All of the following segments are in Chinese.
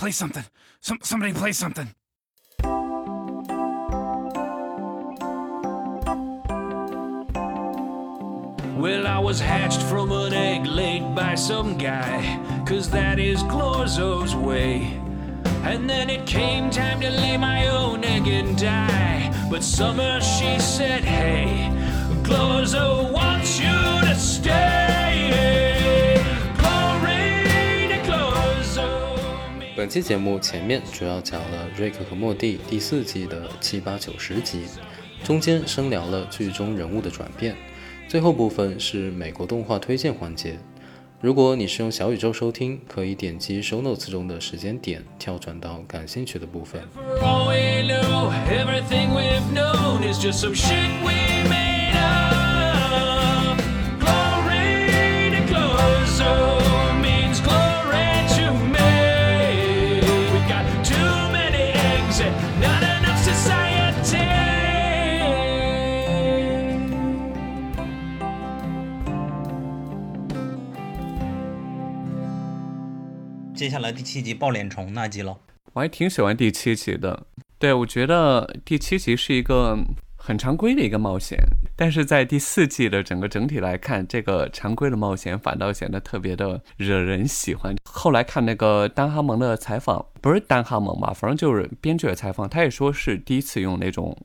Play something. Some somebody play something. Well, I was hatched from an egg laid by some guy, cause that is Clorzo's way. And then it came time to lay my own egg and die. But Summer, she said, hey, Clorzo wants you to stay. 本期节目前面主要讲了《瑞克和莫蒂》第四季的七八九十集，中间深聊了剧中人物的转变，最后部分是美国动画推荐环节。如果你是用小宇宙收听，可以点击 show notes 中的时间点，跳转到感兴趣的部分。接下来第七集爆脸虫那集了。我还挺喜欢第七集的。对，我觉得第七集是一个很常规的一个冒险，但是在第四季的整个整体来看，这个常规的冒险反倒显得特别的惹人喜欢。后来看那个丹哈蒙的采访，不是丹哈蒙吧，反正就是编剧的采访，他也说是第一次用那种。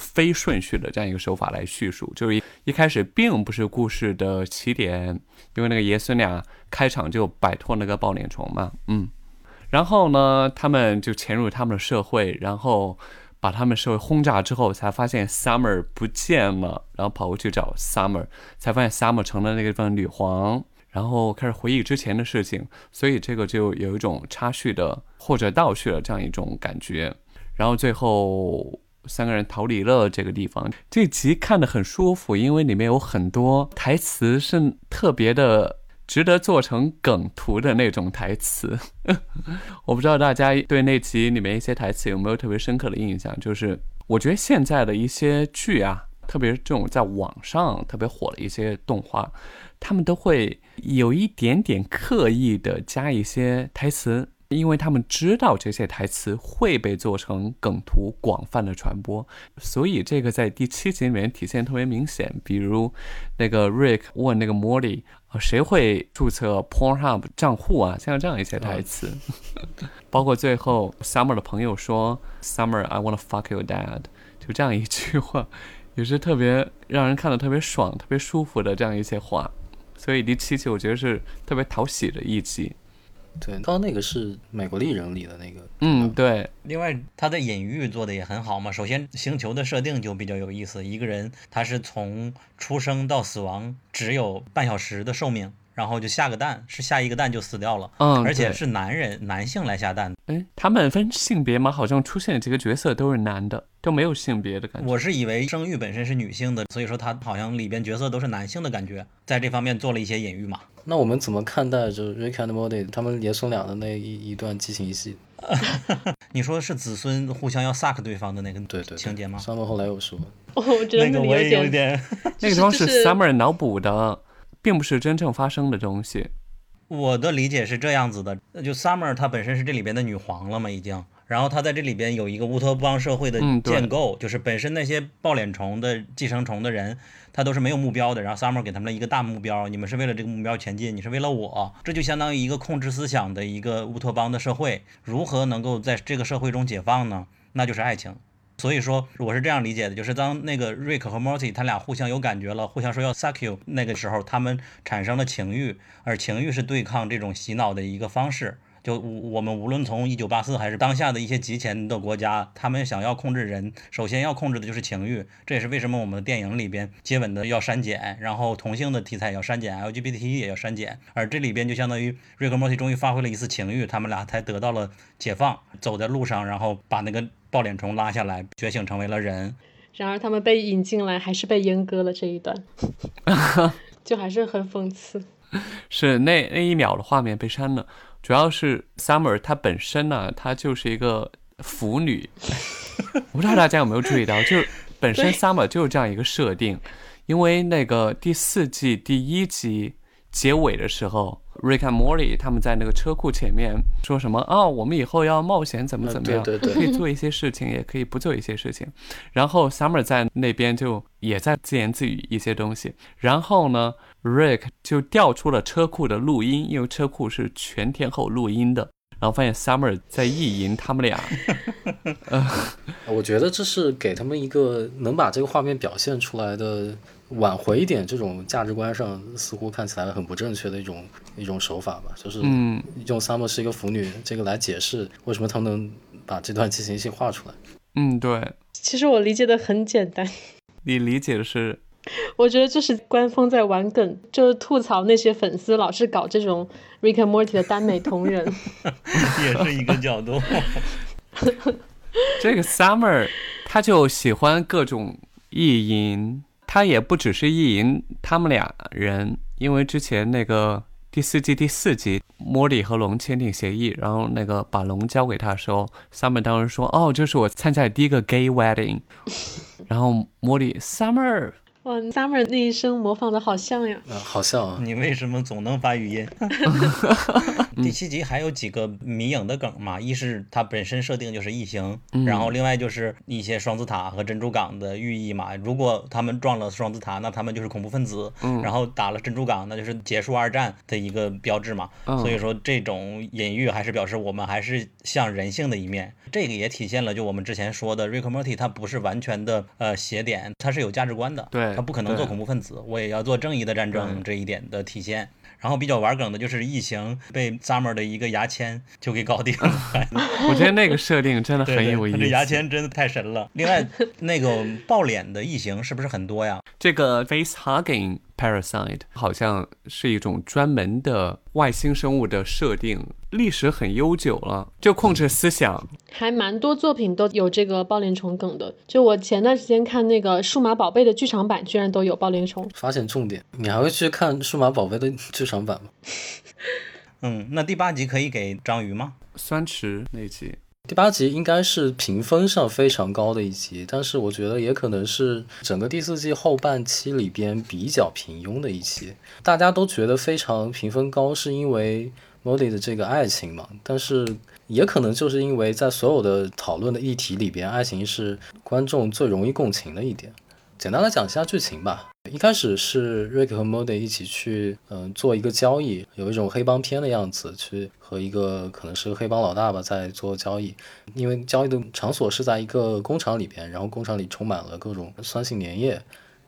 非顺序的这样一个手法来叙述，就是一开始并不是故事的起点，因为那个爷孙俩开场就摆脱那个抱脸虫嘛，嗯，然后呢，他们就潜入他们的社会，然后把他们社会轰炸之后，才发现 Summer 不见了，然后跑过去找 Summer，才发现 Summer 成了那个地方女皇，然后开始回忆之前的事情，所以这个就有一种插叙的或者倒叙的这样一种感觉，然后最后。三个人逃离了这个地方，这集看得很舒服，因为里面有很多台词是特别的值得做成梗图的那种台词。我不知道大家对那集里面一些台词有没有特别深刻的印象？就是我觉得现在的一些剧啊，特别是这种在网上特别火的一些动画，他们都会有一点点刻意的加一些台词。因为他们知道这些台词会被做成梗图，广泛的传播，所以这个在第七集里面体现特别明显。比如，那个 Rick 问那个 Morty 啊，谁会注册 Pornhub 账户啊？像这样一些台词，包括最后 Summer 的朋友说 Summer，I wanna fuck your dad，就这样一句话，也是特别让人看的特别爽、特别舒服的这样一些话。所以第七集我觉得是特别讨喜的一集。对，刚刚那个是美国丽人里的那个，嗯，对，另外，他的隐喻做的也很好嘛。首先，星球的设定就比较有意思，一个人他是从出生到死亡只有半小时的寿命，然后就下个蛋，是下一个蛋就死掉了，嗯，而且是男人男性来下蛋。哎，他们分性别吗？好像出现的几个角色都是男的，都没有性别的感觉。我是以为生育本身是女性的，所以说他好像里边角色都是男性的感觉，在这方面做了一些隐喻嘛。那我们怎么看待就是 Rick and Morty 他们爷孙俩的那一一段激情戏？你说是子孙互相要 suck 对方的那个对对，情节吗？上面后来有说，哦，我觉得那个我也有点，那个地方是 Summer 脑补的，并不是真正发生的东西。我的理解是这样子的，就 Summer 她本身是这里边的女皇了嘛，已经。然后她在这里边有一个乌托邦社会的建构，就是本身那些抱脸虫的寄生虫的人，他都是没有目标的。然后 Summer 给他们了一个大目标，你们是为了这个目标前进，你是为了我，这就相当于一个控制思想的一个乌托邦的社会。如何能够在这个社会中解放呢？那就是爱情。所以说，我是这样理解的，就是当那个瑞克和莫蒂他俩互相有感觉了，互相说要 suck you 那个时候，他们产生了情欲，而情欲是对抗这种洗脑的一个方式。就我们无论从一九八四还是当下的一些极前的国家，他们想要控制人，首先要控制的就是情欲。这也是为什么我们的电影里边接吻的要删减，然后同性的题材要删减，LGBT 也要删减。而这里边就相当于瑞克莫蒂终于发挥了一次情欲，他们俩才得到了解放，走在路上，然后把那个抱脸虫拉下来，觉醒成为了人。然而他们被引进来，还是被阉割了这一段，就还是很讽刺。是那那一秒的画面被删了，主要是 Summer 她本身呢，她就是一个腐女，我不知道大家有没有注意到，就是本身 Summer 就是这样一个设定，因为那个第四季第一集结尾的时候 Rick and Morty 他们在那个车库前面说什么啊，我们以后要冒险怎么呃怎么样，对对对可以做一些事情，也可以不做一些事情。然后 Summer 在那边就也在自言自语一些东西。然后呢，Rick 就调出了车库的录音，因为车库是全天候录音的。然后发现 Summer 在意淫他们俩，我觉得这是给他们一个能把这个画面表现出来的，挽回一点这种价值观上似乎看起来很不正确的一种一种手法吧，就是嗯用 Summer 是一个腐女这个来解释为什么他们能把这段激情戏画出来。嗯，对，其实我理解的很简单，你理解的是，我觉得这是官方在玩梗，就是吐槽那些粉丝老是搞这种 Rick and Morty 的耽美同人。也是一个角度。这个 Summer 他就喜欢各种意淫，他也不只是意淫他们俩人，因为之前那个第四季第四集，莫莉和龙签订协议，然后那个把龙交给他的时候，Summer 当时说：“哦，这是我参加的第一个 gay wedding。”然后莫莉 Summer 哇，Summer 那一声模仿的好像呀。啊，好像啊，你为什么总能发语音？第七集还有几个迷影的梗嘛，一是它本身设定就是异形，然后另外就是一些双子塔和珍珠港的寓意嘛。如果他们撞了双子塔，那他们就是恐怖分子；然后打了珍珠港，那就是结束二战的一个标志嘛。所以说这种隐喻还是表示我们还是像人性的一面。这个也体现了就我们之前说的 Rick Morty，它不是完全的呃邪点，它是有价值观的。对他不可能做恐怖分子，我也要做正义的战争这一点的体现。然后比较玩梗的就是异形被 Summer 的一个牙签就给搞定了，我觉得那个设定真的很有意思。牙签真的太神了。另外，那个爆脸的异形是不是很多呀？这个 face hugging parasite 好像是一种专门的外星生物的设定，历史很悠久了，就控制思想。还蛮多作品都有这个抱脸虫梗的。就我前段时间看那个《数码宝贝》的剧场版，居然都有抱脸虫。发现重点。你还会去看《数码宝贝》的剧场版吗？嗯，那第八集可以给章鱼吗？酸池那集，第八集应该是评分上非常高的一集，但是我觉得也可能是整个第四季后半期里边比较平庸的一集。大家都觉得非常评分高，是因为莫莉的这个爱情嘛，但是也可能就是因为在所有的讨论的议题里边，爱情是观众最容易共情的一点。简单来讲一下剧情吧。一开始是瑞克和莫迪一起去，嗯、做一个交易，有一种黑帮片的样子，去和一个可能是黑帮老大吧，在做交易。因为交易的场所是在一个工厂里边，然后工厂里充满了各种酸性粘液。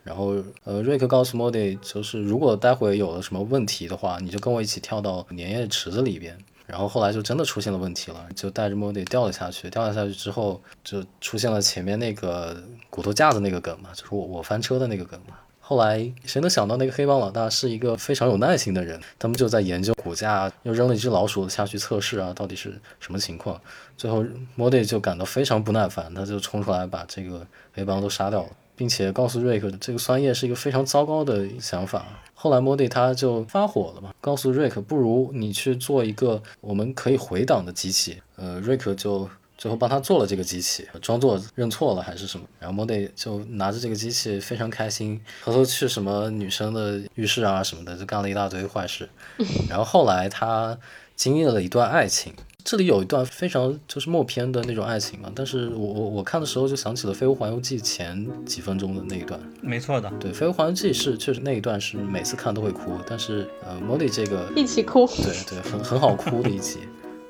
然后，呃，瑞克告诉莫迪，就是如果待会有了什么问题的话，你就跟我一起跳到粘液池子里边。然后后来就真的出现了问题了，就带着莫迪掉了下去。掉了下去之后，就出现了前面那个骨头架子那个梗嘛，就是我我翻车的那个梗嘛。后来谁能想到那个黑帮老大是一个非常有耐心的人，他们就在研究骨架，又扔了一只老鼠下去测试啊，到底是什么情况。最后莫迪就感到非常不耐烦，他就冲出来把这个黑帮都杀掉了，并且告诉瑞克这个酸液是一个非常糟糕的想法。后来莫迪他就发火了嘛，告诉瑞克，不如你去做一个我们可以回档的机器。呃，瑞克就最后帮他做了这个机器，装作认错了还是什么。然后莫迪就拿着这个机器非常开心，偷偷去什么女生的浴室啊什么的，就干了一大堆坏事。然后后来他经历了一段爱情，这里有一段非常就是默片的那种爱情嘛，但是我我我看的时候就想起了《飞屋环游记》前几分钟的那一段。没错的，对，《飞屋环游记》是确实那一段是每次看都会哭，但是呃，莫莉这个一起哭。对对，很很好哭的一集。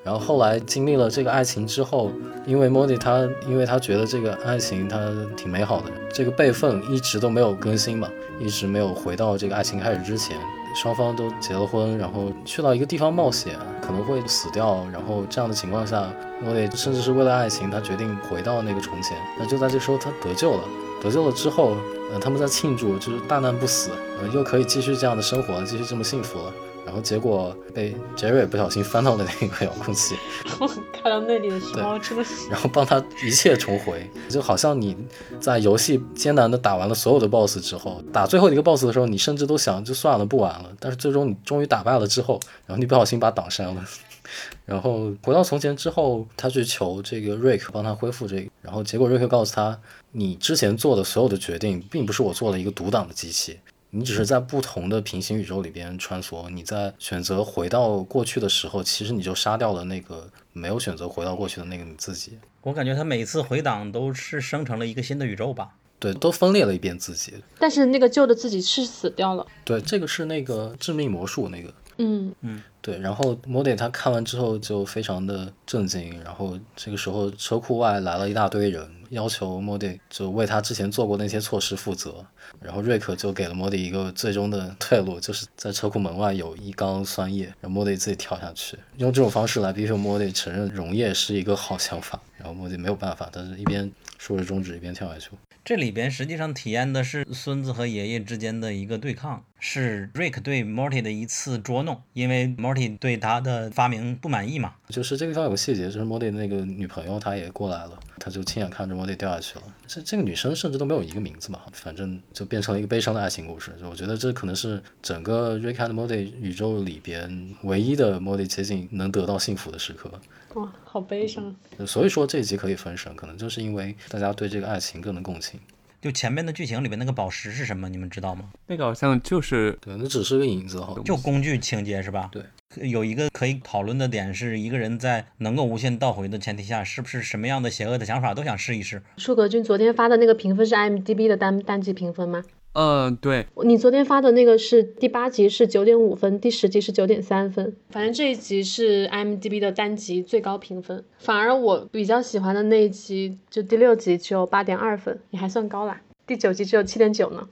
然后后来经历了这个爱情之后，因为莫莉她，因为她觉得这个爱情她挺美好的，这个辈分一直都没有更新嘛，一直没有回到这个爱情开始之前。双方都结了婚，然后去到一个地方冒险，可能会死掉。然后这样的情况下，我得甚至是为了爱情，他决定回到那个从前。那就在这时候，他得救了。得救了之后，呃，他们在庆祝，就是大难不死，呃，又可以继续这样的生活，继续这么幸福了。然后结果被杰瑞不小心翻到了那个遥控器，我看到那里的时候，真的是 然后帮他一切重回，就好像你在游戏艰难的打完了所有的 BOSS 之后，打最后一个 BOSS 的时候，你甚至都想就算了不玩了，但是最终你终于打败了之后，然后你不小心把档删了。然后回到从前之后，他去求这个瑞克帮他恢复这个，然后结果瑞克告诉他，你之前做的所有的决定，并不是我做了一个独挡的机器，你只是在不同的平行宇宙里边穿梭，你在选择回到过去的时候，其实你就杀掉了那个没有选择回到过去的那个你自己。我感觉他每次回档都是生成了一个新的宇宙吧。对，都分裂了一遍自己。但是那个旧的自己是死掉了。对，这个是那个致命魔术那个。嗯嗯，对。然后莫迪他看完之后就非常的震惊，然后这个时候车库外来了一大堆人，要求莫迪就为他之前做过那些措施负责。然后瑞克就给了莫迪一个最终的退路，就是在车库门外有一缸酸液，让莫迪自己跳下去，用这种方式来逼迫莫迪承认溶液是一个好想法。然后莫迪没有办法，但是一边竖着中指一边跳下去。这里边实际上体验的是孙子和爷爷之间的一个对抗，是 Rick 对 Morty 的一次捉弄，因为 Morty 对他的发明不满意嘛。就是这个地方有个细节，就是 Morty 那个女朋友她也过来了，她就亲眼看着 Morty 掉下去了。这这个女生甚至都没有一个名字嘛，反正就变成了一个悲伤的爱情故事。就我觉得这可能是整个 Rick and Morty 宇宙里边唯一的 Morty 接近能得到幸福的时刻。哇，好悲伤。所以说这一集可以分神，可能就是因为大家对这个爱情更能共情。就前面的剧情里面那个宝石是什么？你们知道吗？那个好像就是对，那只是个影子哈。就工具情节是吧？对。有一个可以讨论的点是，一个人在能够无限倒回的前提下，是不是什么样的邪恶的想法都想试一试？舒格君昨天发的那个评分是 IMDB 的单单集评分吗？嗯，对你昨天发的那个是第八集是九点五分，第十集是九点三分，反正这一集是 M D B 的单集最高评分。反而我比较喜欢的那一集，就第六集只有八点二分，也还算高啦。第九集只有七点九呢。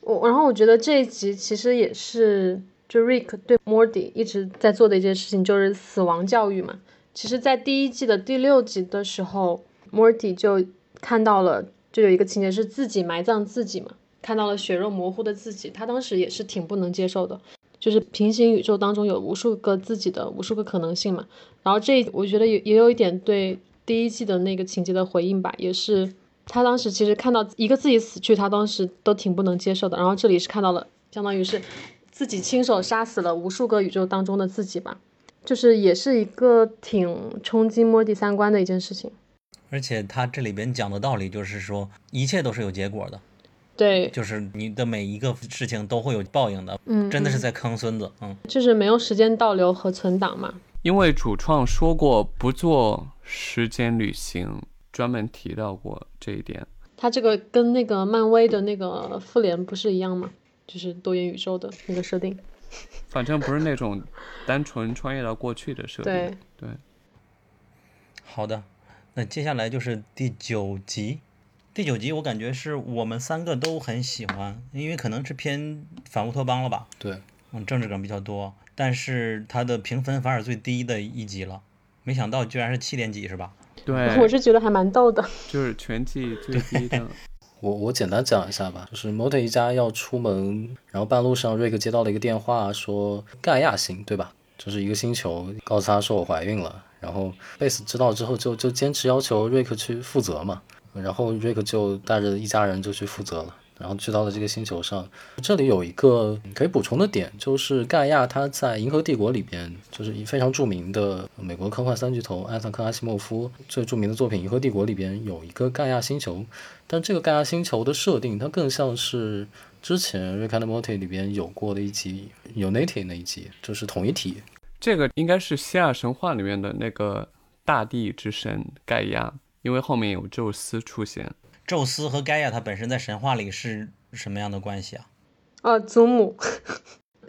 我然后我觉得这一集其实也是就 Rick 对 Morty 一直在做的一件事情，就是死亡教育嘛。其实，在第一季的第六集的时候，Morty 就看到了，就有一个情节是自己埋葬自己嘛。看到了血肉模糊的自己，他当时也是挺不能接受的。就是平行宇宙当中有无数个自己的无数个可能性嘛。然后这我觉得也也有一点对第一季的那个情节的回应吧，也是他当时其实看到一个自己死去，他当时都挺不能接受的。然后这里是看到了，相当于是自己亲手杀死了无数个宇宙当中的自己吧，就是也是一个挺冲击摸底三观的一件事情。而且他这里边讲的道理就是说，一切都是有结果的。对，就是你的每一个事情都会有报应的，嗯，真的是在坑孙子，嗯，就是没有时间倒流和存档嘛。因为主创说过不做时间旅行，专门提到过这一点。他这个跟那个漫威的那个复联不是一样吗？就是多元宇宙的那个设定。反正不是那种单纯穿越到过去的设定。对对。好的，那接下来就是第九集。第九集我感觉是我们三个都很喜欢，因为可能是偏反乌托邦了吧？对，嗯，政治梗比较多，但是它的评分反而最低的一集了，没想到居然是七点几，是吧？对，我是觉得还蛮逗的，就是全季最低的。我我简单讲一下吧，就是 Morty 一家要出门，然后半路上瑞克接到了一个电话，说盖亚星，对吧？就是一个星球，告诉他说我怀孕了，然后贝斯知道之后就就坚持要求瑞克去负责嘛。然后瑞克就带着一家人就去负责了，然后去到了这个星球上。这里有一个可以补充的点，就是盖亚他在《银河帝国》里边，就是非常著名的美国科幻三巨头艾萨克阿西莫夫最著名的作品《银河帝国》里边有一个盖亚星球，但这个盖亚星球的设定，它更像是之前《瑞克和莫蒂》里边有过的一集《Unity》那一集，就是统一体。这个应该是希腊神话里面的那个大地之神盖亚。因为后面有宙斯出现，宙斯和盖亚他本身在神话里是什么样的关系啊？哦，祖母，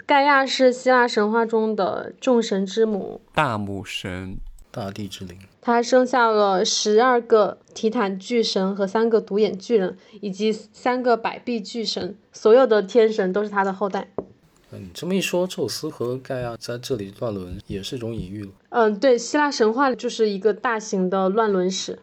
盖亚是希腊神话中的众神之母，大母神，大地之灵。她生下了十二个提坦巨神和三个独眼巨人，以及三个百臂巨神，所有的天神都是她的后代。你这么一说，宙斯和盖亚在这里乱伦也是一种隐喻了。嗯，对，希腊神话就是一个大型的乱伦史。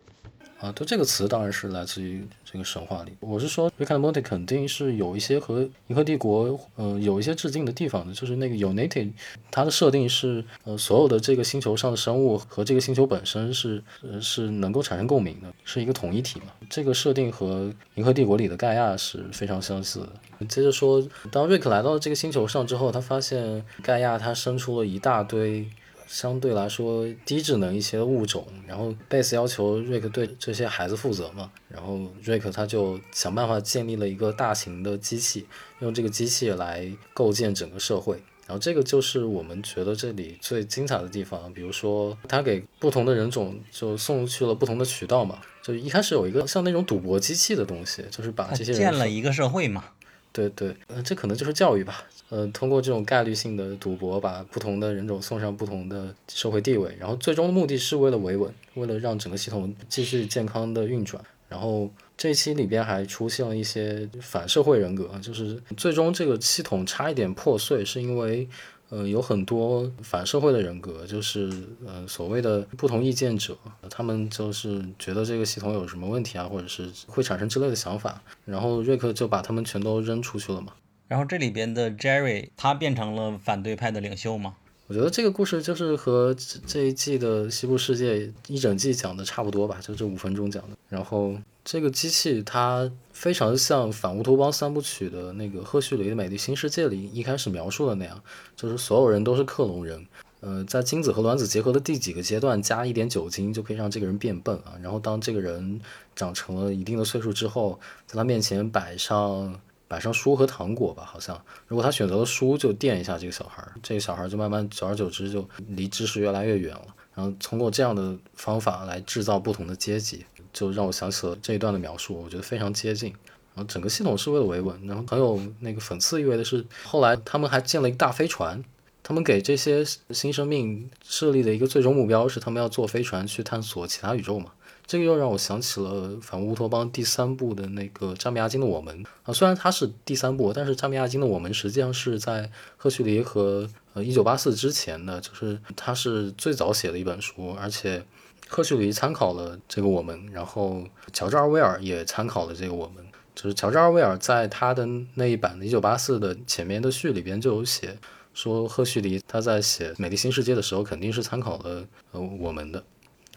啊，对这个词当然是来自于这个神话里。我是说，Rick and Morty 肯定是有一些和银河帝国，呃，有一些致敬的地方的。就是那个 Unity，它的设定是，呃，所有的这个星球上的生物和这个星球本身是，呃，是能够产生共鸣的，是一个统一体嘛。这个设定和银河帝国里的盖亚是非常相似的。接着说，当瑞克来到这个星球上之后，他发现盖亚他生出了一大堆。相对来说低智能一些的物种，然后贝斯要求瑞克对这些孩子负责嘛，然后瑞克他就想办法建立了一个大型的机器，用这个机器来构建整个社会。然后这个就是我们觉得这里最精彩的地方，比如说他给不同的人种就送去了不同的渠道嘛，就一开始有一个像那种赌博机器的东西，就是把这些人分建了一个社会嘛，对对，呃，这可能就是教育吧。呃，通过这种概率性的赌博，把不同的人种送上不同的社会地位，然后最终的目的是为了维稳，为了让整个系统继续健康的运转。然后这一期里边还出现了一些反社会人格，就是最终这个系统差一点破碎，是因为呃有很多反社会的人格，就是呃所谓的不同意见者，他们就是觉得这个系统有什么问题啊，或者是会产生之类的想法，然后瑞克就把他们全都扔出去了嘛。然后这里边的 Jerry 他变成了反对派的领袖吗，我觉得这个故事就是和这一季的《西部世界》一整季讲的差不多吧，就这五分钟讲的。然后这个机器它非常像《反乌托邦三部曲》的那个赫胥黎的《美丽新世界》里一开始描述的那样，就是所有人都是克隆人。呃，在精子和卵子结合的第几个阶段加一点酒精就可以让这个人变笨啊。然后当这个人长成了一定的岁数之后，在他面前摆上。摆上书和糖果吧，好像如果他选择了书，就电一下这个小孩，这个小孩就慢慢久而久之就离知识越来越远了。然后通过这样的方法来制造不同的阶级，就让我想起了这一段的描述，我觉得非常接近。然后整个系统是为了维稳，然后很有那个讽刺意味的是，后来他们还建了一个大飞船，他们给这些新生命设立的一个最终目标是他们要坐飞船去探索其他宇宙嘛。这个又让我想起了《反乌托邦》第三部的那个扎米亚金的《我们》啊，虽然它是第三部，但是扎米亚金的《我们》实际上是在赫胥黎和呃一九八四之前的，就是他是最早写的一本书，而且赫胥黎参考了这个《我们》，然后乔治·奥威尔也参考了这个《我们》，就是乔治·奥威尔在他的那一版的《一九八四》的前面的序里边就有写说，赫胥黎他在写《美丽新世界》的时候肯定是参考了呃《我们》的。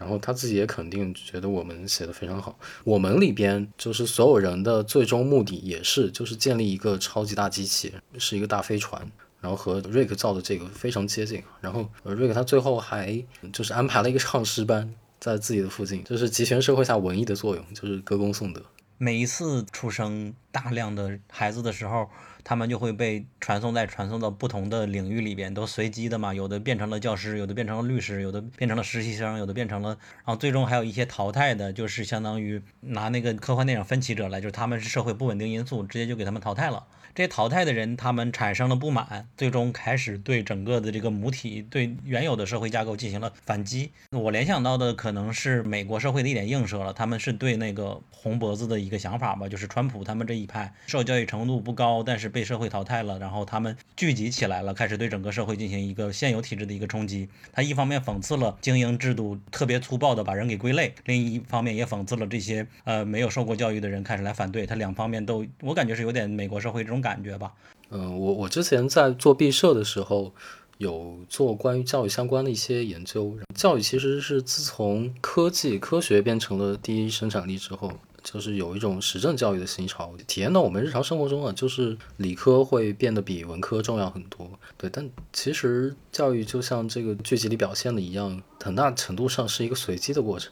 然后他自己也肯定觉得我们写的非常好。我们里边就是所有人的最终目的也是就是建立一个超级大机器，是一个大飞船，然后和瑞克造的这个非常接近。然后瑞克他最后还就是安排了一个唱诗班在自己的附近，就是集权社会下文艺的作用，就是歌功颂德。每一次出生大量的孩子的时候。他们就会被传送在传送到不同的领域里边，都随机的嘛，有的变成了教师，有的变成了律师，有的变成了实习生，有的变成了，然后最终还有一些淘汰的，就是相当于拿那个科幻电影《分歧者》来，就是他们是社会不稳定因素，直接就给他们淘汰了。这些淘汰的人，他们产生了不满，最终开始对整个的这个母体、对原有的社会架构进行了反击。我联想到的可能是美国社会的一点映射了，他们是对那个红脖子的一个想法吧，就是川普他们这一派受教育程度不高，但是被社会淘汰了，然后他们聚集起来了，开始对整个社会进行一个现有体制的一个冲击。他一方面讽刺了精英制度特别粗暴的把人给归类，另一方面也讽刺了这些呃没有受过教育的人开始来反对他。两方面都，我感觉是有点美国社会这种。感觉吧，嗯，我我之前在做毕设的时候，有做关于教育相关的一些研究。教育其实是自从科技科学变成了第一生产力之后，就是有一种实证教育的新潮，体验到我们日常生活中啊，就是理科会变得比文科重要很多。对，但其实教育就像这个剧集里表现的一样，很大程度上是一个随机的过程。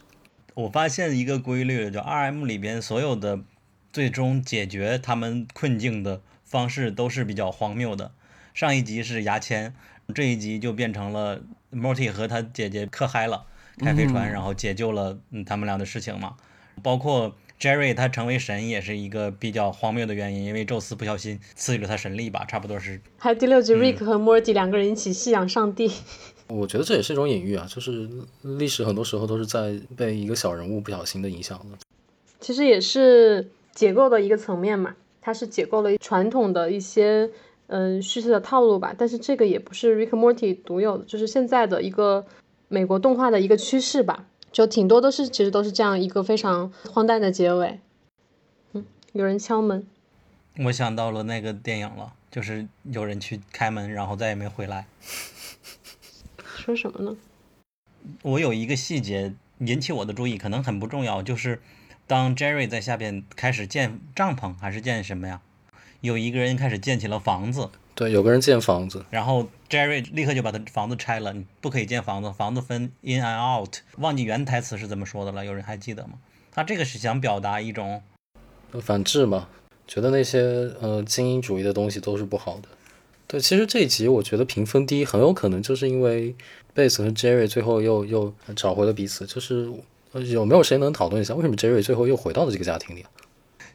我发现一个规律，就 R M 里边所有的最终解决他们困境的。方式都是比较荒谬的。上一集是牙签，这一集就变成了 Morty 和他姐姐可嗨了，开飞船，然后解救了嗯他们俩的事情嘛。包括 Jerry 他成为神也是一个比较荒谬的原因，因为宙斯不小心赐予了他神力吧，差不多是。还有第六集，Rick 和 Morty 两个人一起信仰上帝。我觉得这也是一种隐喻啊，就是历史很多时候都是在被一个小人物不小心的影响的。其实也是解构的一个层面嘛。它是解构了传统的一些嗯叙事的套路吧，但是这个也不是 Rick Morty 独有的，就是现在的一个美国动画的一个趋势吧，就挺多都是其实都是这样一个非常荒诞的结尾。嗯，有人敲门，我想到了那个电影了，就是有人去开门，然后再也没回来。说什么呢？我有一个细节引起我的注意，可能很不重要，就是。当 Jerry 在下边开始建帐篷还是建什么呀？有一个人开始建起了房子。对，有个人建房子，然后 Jerry 立刻就把他房子拆了，你不可以建房子，房子分 in and out。忘记原台词是怎么说的了，有人还记得吗？他这个是想表达一种反制嘛，觉得那些呃精英主义的东西都是不好的。对，其实这一集我觉得评分低，很有可能就是因为贝斯和 Jerry 最后又又找回了彼此。就是呃有没有谁能讨论一下，为什么 Jerry 最后又回到了这个家庭里啊？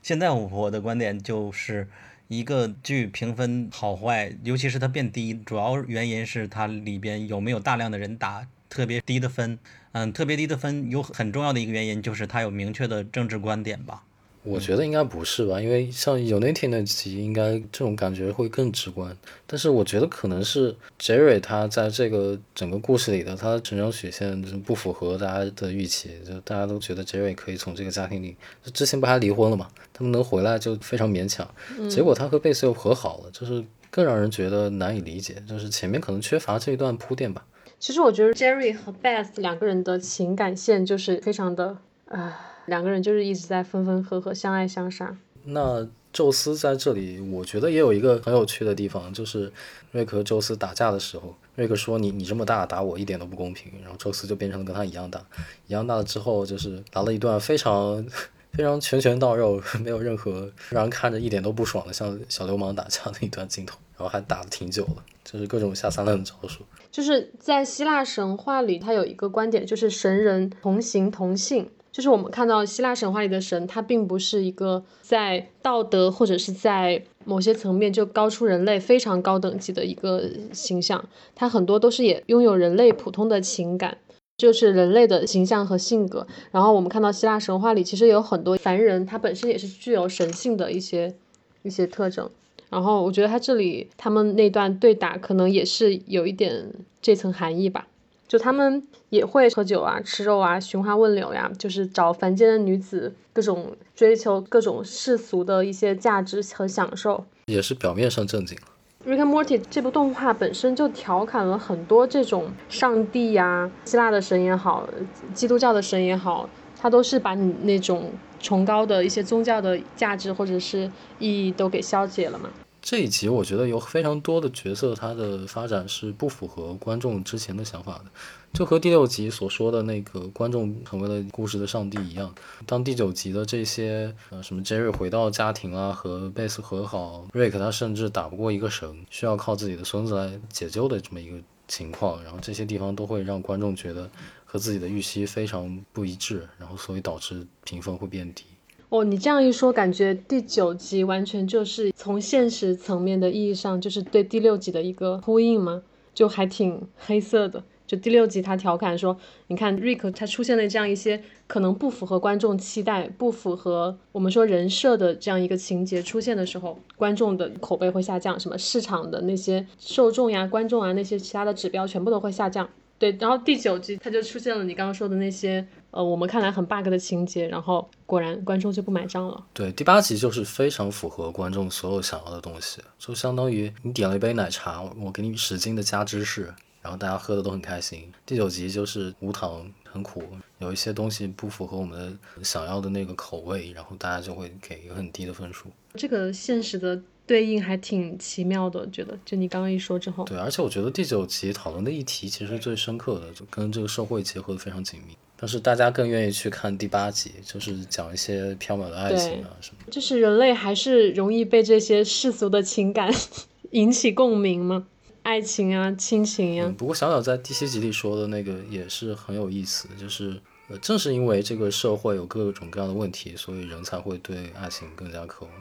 现在我的观点就是，一个剧评分好坏，尤其是它变低，主要原因是它里边有没有大量的人打特别低的分。嗯，特别低的分有很重要的一个原因就是它有明确的政治观点吧。我觉得应该不是吧，因为像 Unity 那集，应该这种感觉会更直观。但是我觉得可能是 Jerry 他在这个整个故事里的他的成长曲线就不符合大家的预期，就大家都觉得 Jerry 可以从这个家庭里，就之前不还离婚了嘛，他们能回来就非常勉强，结果他和贝斯又和好了，就是更让人觉得难以理解，就是前面可能缺乏这一段铺垫吧。其实我觉得 Jerry 和 Beth 两个人的情感线就是非常的，啊、两个人就是一直在分分合合，相爱相杀。那宙斯在这里，我觉得也有一个很有趣的地方，就是瑞克和宙斯打架的时候，瑞克说你你这么大打我一点都不公平，然后宙斯就变成了跟他一样大，一样大了之后就是打了一段非常非常拳拳到肉，没有任何让人看着一点都不爽的像小流氓打架的一段镜头，然后还打的挺久了，就是各种下三滥的招数。就是在希腊神话里，它有一个观点，就是神人同形同性。就是我们看到希腊神话里的神，他并不是一个在道德或者是在某些层面就高出人类非常高等级的一个形象，他很多都是也拥有人类普通的情感，就是人类的形象和性格。然后我们看到希腊神话里，其实有很多凡人，他本身也是具有神性的一些一些特征。然后我觉得他这里他们那段对打可能也是有一点这层含义吧，就他们也会喝酒啊、吃肉啊、寻花问柳呀，就是找凡间的女子，各种追求各种世俗的一些价值和享受。也是表面上正经。《Rick and Morty》这部动画本身就调侃了很多这种上帝呀、希腊的神也好，基督教的神也好，它都是把你那种崇高的一些宗教的价值或者是意义都给消解了嘛。这一集我觉得有非常多的角色，它的发展是不符合观众之前的想法的，就和第六集所说的那个观众成为了故事的上帝一样。当第九集的这些呃什么 Jerry 回到家庭啊，和贝斯和好，Rick 他甚至打不过一个神，需要靠自己的孙子来解救的这么一个情况，然后这些地方都会让观众觉得和自己的预期非常不一致，然后所以导致评分会变低。哦，你这样一说，感觉第九集完全就是从现实层面的意义上，就是对第六集的一个呼应吗？就还挺黑色的。就第六集他调侃说，你看 Rick 他出现了这样一些可能不符合观众期待、不符合我们说人设的这样一个情节出现的时候，观众的口碑会下降，什么市场的那些受众呀、观众啊那些其他的指标全部都会下降。对，然后第九集它就出现了你刚刚说的那些呃我们看来很 bug 的情节，然后果然观众就不买账了。对，第八集就是非常符合观众所有想要的东西，就相当于你点了一杯奶茶，我给你使劲的加芝士，然后大家喝的都很开心。第九集就是无糖，很苦，有一些东西不符合我们的想要的那个口味，然后大家就会给一个很低的分数。这个现实的对应还挺奇妙的，我觉得就你刚刚一说之后，对，而且我觉得第九集讨论的议题其实是最深刻的，就跟这个社会结合的非常紧密。但是大家更愿意去看第八集，就是讲一些缥缈的爱情啊什么。就是人类还是容易被这些世俗的情感 引起共鸣吗？爱情啊，亲情呀、嗯，不过小小在第七集里说的那个也是很有意思，就是呃，正是因为这个社会有各种各样的问题，所以人才会对爱情更加渴望。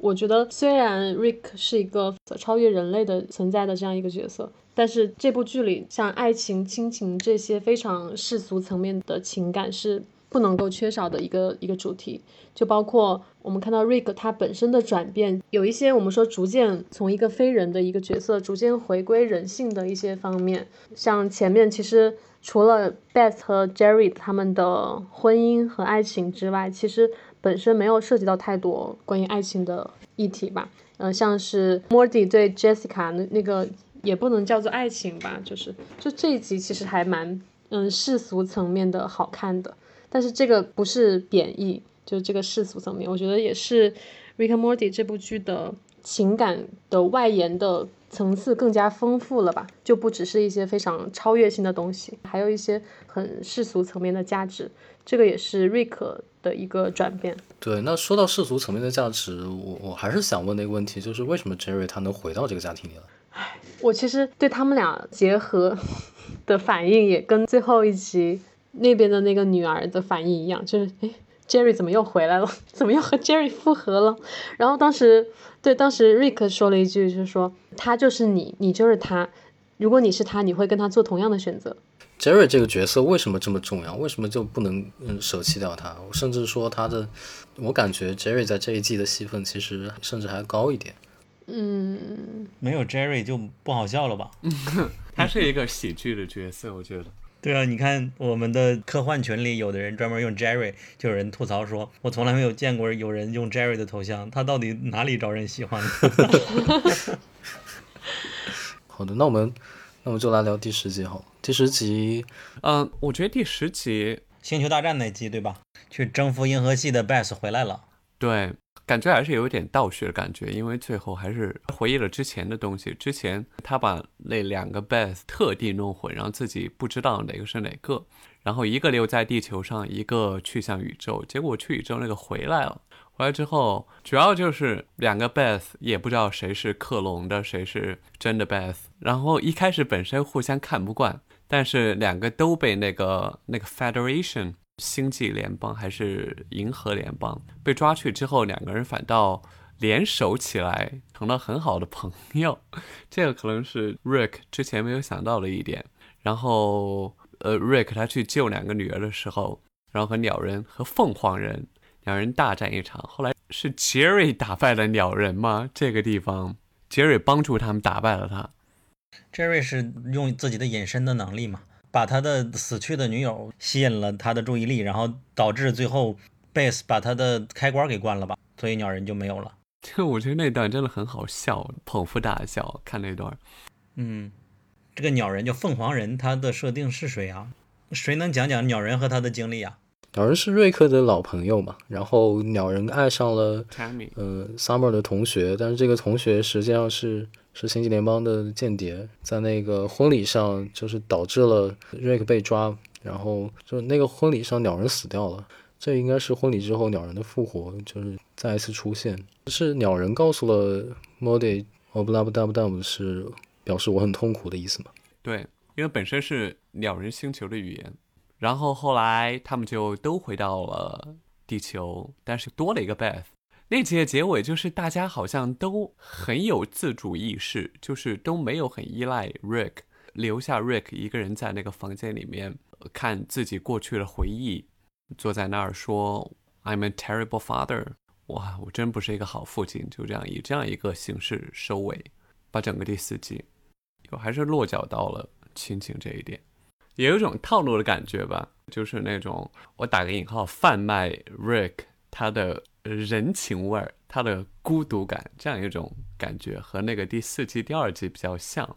我觉得虽然 Rick 是一个超越人类的存在的这样一个角色，但是这部剧里像爱情、亲情这些非常世俗层面的情感是不能够缺少的一个一个主题。就包括我们看到 Rick 他本身的转变，有一些我们说逐渐从一个非人的一个角色，逐渐回归人性的一些方面。像前面其实除了 Beth 和 Jerry 他们的婚姻和爱情之外，其实本身没有涉及到太多关于爱情的议题吧。呃，像是 Morty 对 Jessica 那那个也不能叫做爱情吧，就是就这一集其实还蛮嗯世俗层面的好看的，但是这个不是贬义，就这个世俗层面，我觉得也是 Rick and Morty 这部剧的情感的外延的层次更加丰富了吧，就不只是一些非常超越性的东西，还有一些很世俗层面的价值。这个也是瑞克的一个转变。对，那说到世俗层面的价值，我我还是想问那个问题，就是为什么 Jerry 他能回到这个家庭里来？我其实对他们俩结合的反应也跟最后一集那边的那个女儿的反应一样，就是诶 Jerry 怎么又回来了？怎么又和 Jerry 复合了？然后当时对当时 Rick 说了一句，就是说他就是你，你就是他。如果你是他，你会跟他做同样的选择。Jerry 这个角色为什么这么重要？为什么就不能嗯舍弃掉他？我甚至说他的，我感觉 Jerry 在这一季的戏份其实甚至还高一点。嗯，没有 Jerry 就不好笑了吧？他是一个喜剧的角色，我觉得。对啊，你看我们的科幻群里，有的人专门用 Jerry，就有人吐槽说，我从来没有见过有人用 Jerry 的头像，他到底哪里招人喜欢？好的，那我们那我们就来聊第十集好。第十集，嗯，我觉得第十集星球大战那集对吧？去征服银河系的 Bass 回来了。对，感觉还是有一点倒叙的感觉，因为最后还是回忆了之前的东西。之前他把那两个 Beth 特地弄混，然后自己不知道哪个是哪个，然后一个留在地球上，一个去向宇宙。结果去宇宙那个回来了，回来之后主要就是两个 Beth 也不知道谁是克隆的，谁是真的 Beth。然后一开始本身互相看不惯，但是两个都被那个那个 Federation。星际联邦还是银河联邦被抓去之后，两个人反倒联手起来，成了很好的朋友。这个可能是 Rick 之前没有想到的一点。然后，呃，Rick 他去救两个女儿的时候，然后和鸟人和凤凰人两人大战一场。后来是 Jerry 打败了鸟人吗？这个地方，Jerry 帮助他们打败了他。Jerry 是用自己的隐身的能力嘛？把他的死去的女友吸引了他的注意力，然后导致最后贝斯把他的开关给关了吧，所以鸟人就没有了。这我觉得那段真的很好笑，捧腹大笑。看那段，嗯，这个鸟人叫凤凰人，他的设定是谁啊？谁能讲讲鸟人和他的经历啊？鸟人是瑞克的老朋友嘛，然后鸟人爱上了 Tammy，呃 Summer 的同学，但是这个同学实际上是。是星际联邦的间谍，在那个婚礼上，就是导致了瑞克被抓，然后就那个婚礼上鸟人死掉了。这应该是婚礼之后鸟人的复活，就是再一次出现。是鸟人告诉了 Modi，哦不拉不达不达不是表示我很痛苦的意思吗？对，因为本身是鸟人星球的语言，然后后来他们就都回到了地球，但是多了一个 Beth。那集的结尾就是大家好像都很有自主意识，就是都没有很依赖 Rick，留下 Rick 一个人在那个房间里面看自己过去的回忆，坐在那儿说 "I'm a terrible father"，哇，我真不是一个好父亲，就这样以这样一个形式收尾，把整个第四季，又还是落脚到了亲情这一点，也有一种套路的感觉吧，就是那种我打个引号贩卖 Rick 他的。人情味儿，他的孤独感，这样一种感觉和那个第四季、第二季比较像，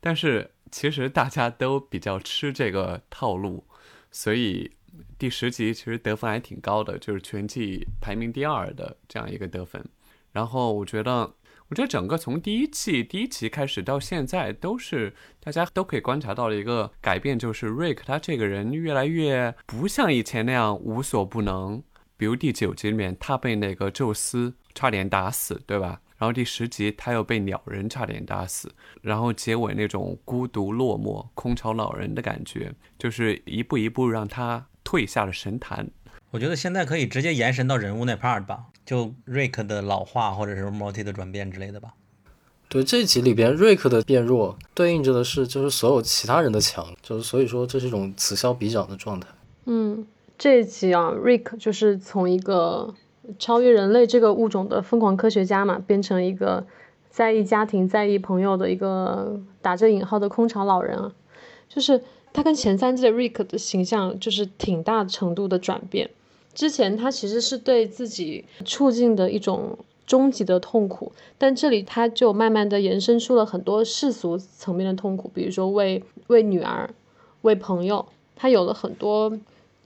但是其实大家都比较吃这个套路，所以第十集其实得分还挺高的，就是全季排名第二的这样一个得分。然后我觉得，我觉得整个从第一季第一集开始到现在，都是大家都可以观察到的一个改变，就是 Rick 他这个人越来越不像以前那样无所不能。比如第九集里面，他被那个宙斯差点打死，对吧？然后第十集他又被鸟人差点打死，然后结尾那种孤独落寞、空巢老人的感觉，就是一步一步让他退下了神坛。我觉得现在可以直接延伸到人物那 part 吧，就瑞克的老化或者是 Morty 的转变之类的吧。对，这集里边瑞克的变弱，对应着的是就是所有其他人的强，就是所以说这是一种此消彼长的状态。嗯。这一集啊，Rick 就是从一个超越人类这个物种的疯狂科学家嘛，变成一个在意家庭、在意朋友的一个打着引号的空巢老人啊。就是他跟前三季的 Rick 的形象就是挺大程度的转变。之前他其实是对自己处境的一种终极的痛苦，但这里他就慢慢的延伸出了很多世俗层面的痛苦，比如说为为女儿、为朋友，他有了很多。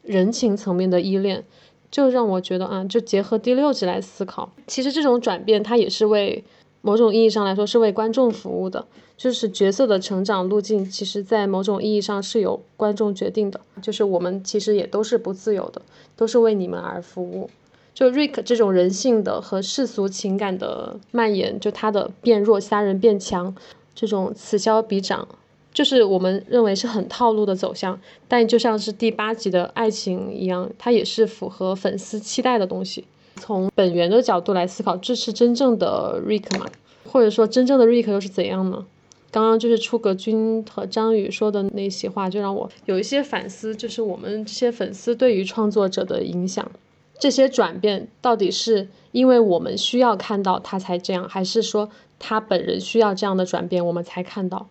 人情层面的依恋，就让我觉得啊，就结合第六集来思考，其实这种转变，他也是为某种意义上来说是为观众服务的，就是角色的成长路径，其实在某种意义上是由观众决定的，就是我们其实也都是不自由的，都是为你们而服务。就 Rick 这种人性的和世俗情感的蔓延，就他的变弱，其他人变强，这种此消彼长，就是我们认为是很套路的走向，但就像是第八集的爱情一样，它也是符合粉丝期待的东西。从本源的角度来思考，这是真正的 Rick 吗？或者说真正的 Rick 又是怎样呢？刚刚就是出格君和张宇说的那些话，就让我有一些反思，就是我们这些粉丝对于创作者的影响。这些转变到底是因为我们需要看到他才这样，还是说他本人需要这样的转变我们才看到？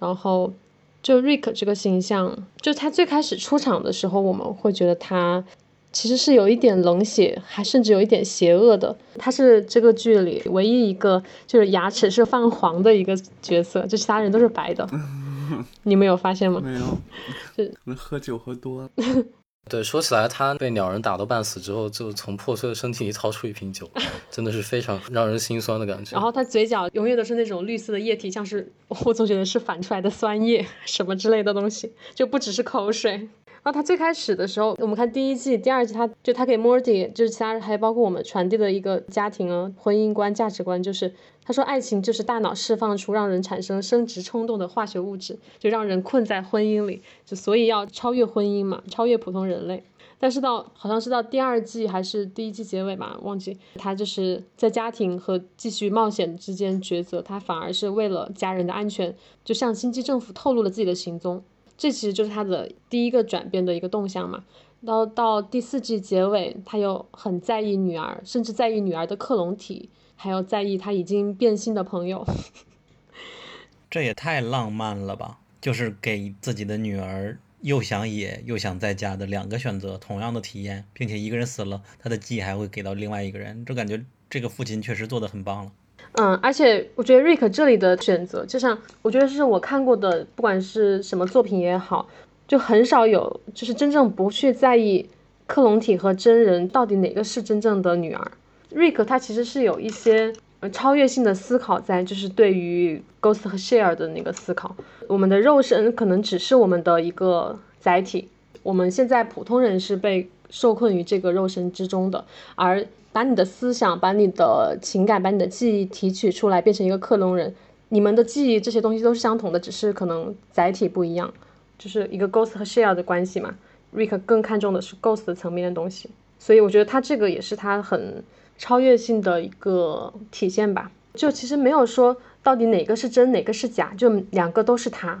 然后就 Rick 这个形象，就他最开始出场的时候，我们会觉得他其实是有一点冷血，还甚至有一点邪恶的。他是这个剧里唯一一个就是牙齿是泛黄的一个角色，就其他人都是白的。你们有发现吗？没有，是喝酒喝多了。对，说起来，他被鸟人打到半死之后，就从破碎的身体里掏出一瓶酒，真的是非常让人心酸的感觉。然后他嘴角永远都是那种绿色的液体，像是我总觉得是反出来的酸液什么之类的东西，就不只是口水。然后他最开始的时候，我们看第一季、第二季，他就他给 Morty，就是其他人，还包括我们传递的一个家庭啊、婚姻观、价值观，就是他说爱情就是大脑释放出让人产生生殖冲动的化学物质，就让人困在婚姻里，就所以要超越婚姻嘛，超越普通人类。但是到好像是到第二季还是第一季结尾吧，忘记他就是在家庭和继续冒险之间抉择，他反而是为了家人的安全，就向星际政府透露了自己的行踪。这其实就是他的第一个转变的一个动向嘛。到到第四季结尾，他又很在意女儿，甚至在意女儿的克隆体，还有在意他已经变性的朋友。这也太浪漫了吧！就是给自己的女儿又想野又想在家的两个选择，同样的体验，并且一个人死了，他的记忆还会给到另外一个人，就感觉这个父亲确实做得很棒了。嗯，而且我觉得 Rick 这里的选择，就像我觉得是我看过的，不管是什么作品也好，就很少有就是真正不去在意克隆体和真人到底哪个是真正的女儿。Rick 他其实是有一些超越性的思考在，就是对于 Ghost 和 Share 的那个思考。我们的肉身可能只是我们的一个载体，我们现在普通人是被受困于这个肉身之中的，而。把你的思想、把你的情感、把你的记忆提取出来，变成一个克隆人。你们的记忆这些东西都是相同的，只是可能载体不一样，就是一个 ghost 和 share 的关系嘛。Rick 更看重的是 ghost 层面的东西，所以我觉得他这个也是他很超越性的一个体现吧。就其实没有说到底哪个是真，哪个是假，就两个都是他。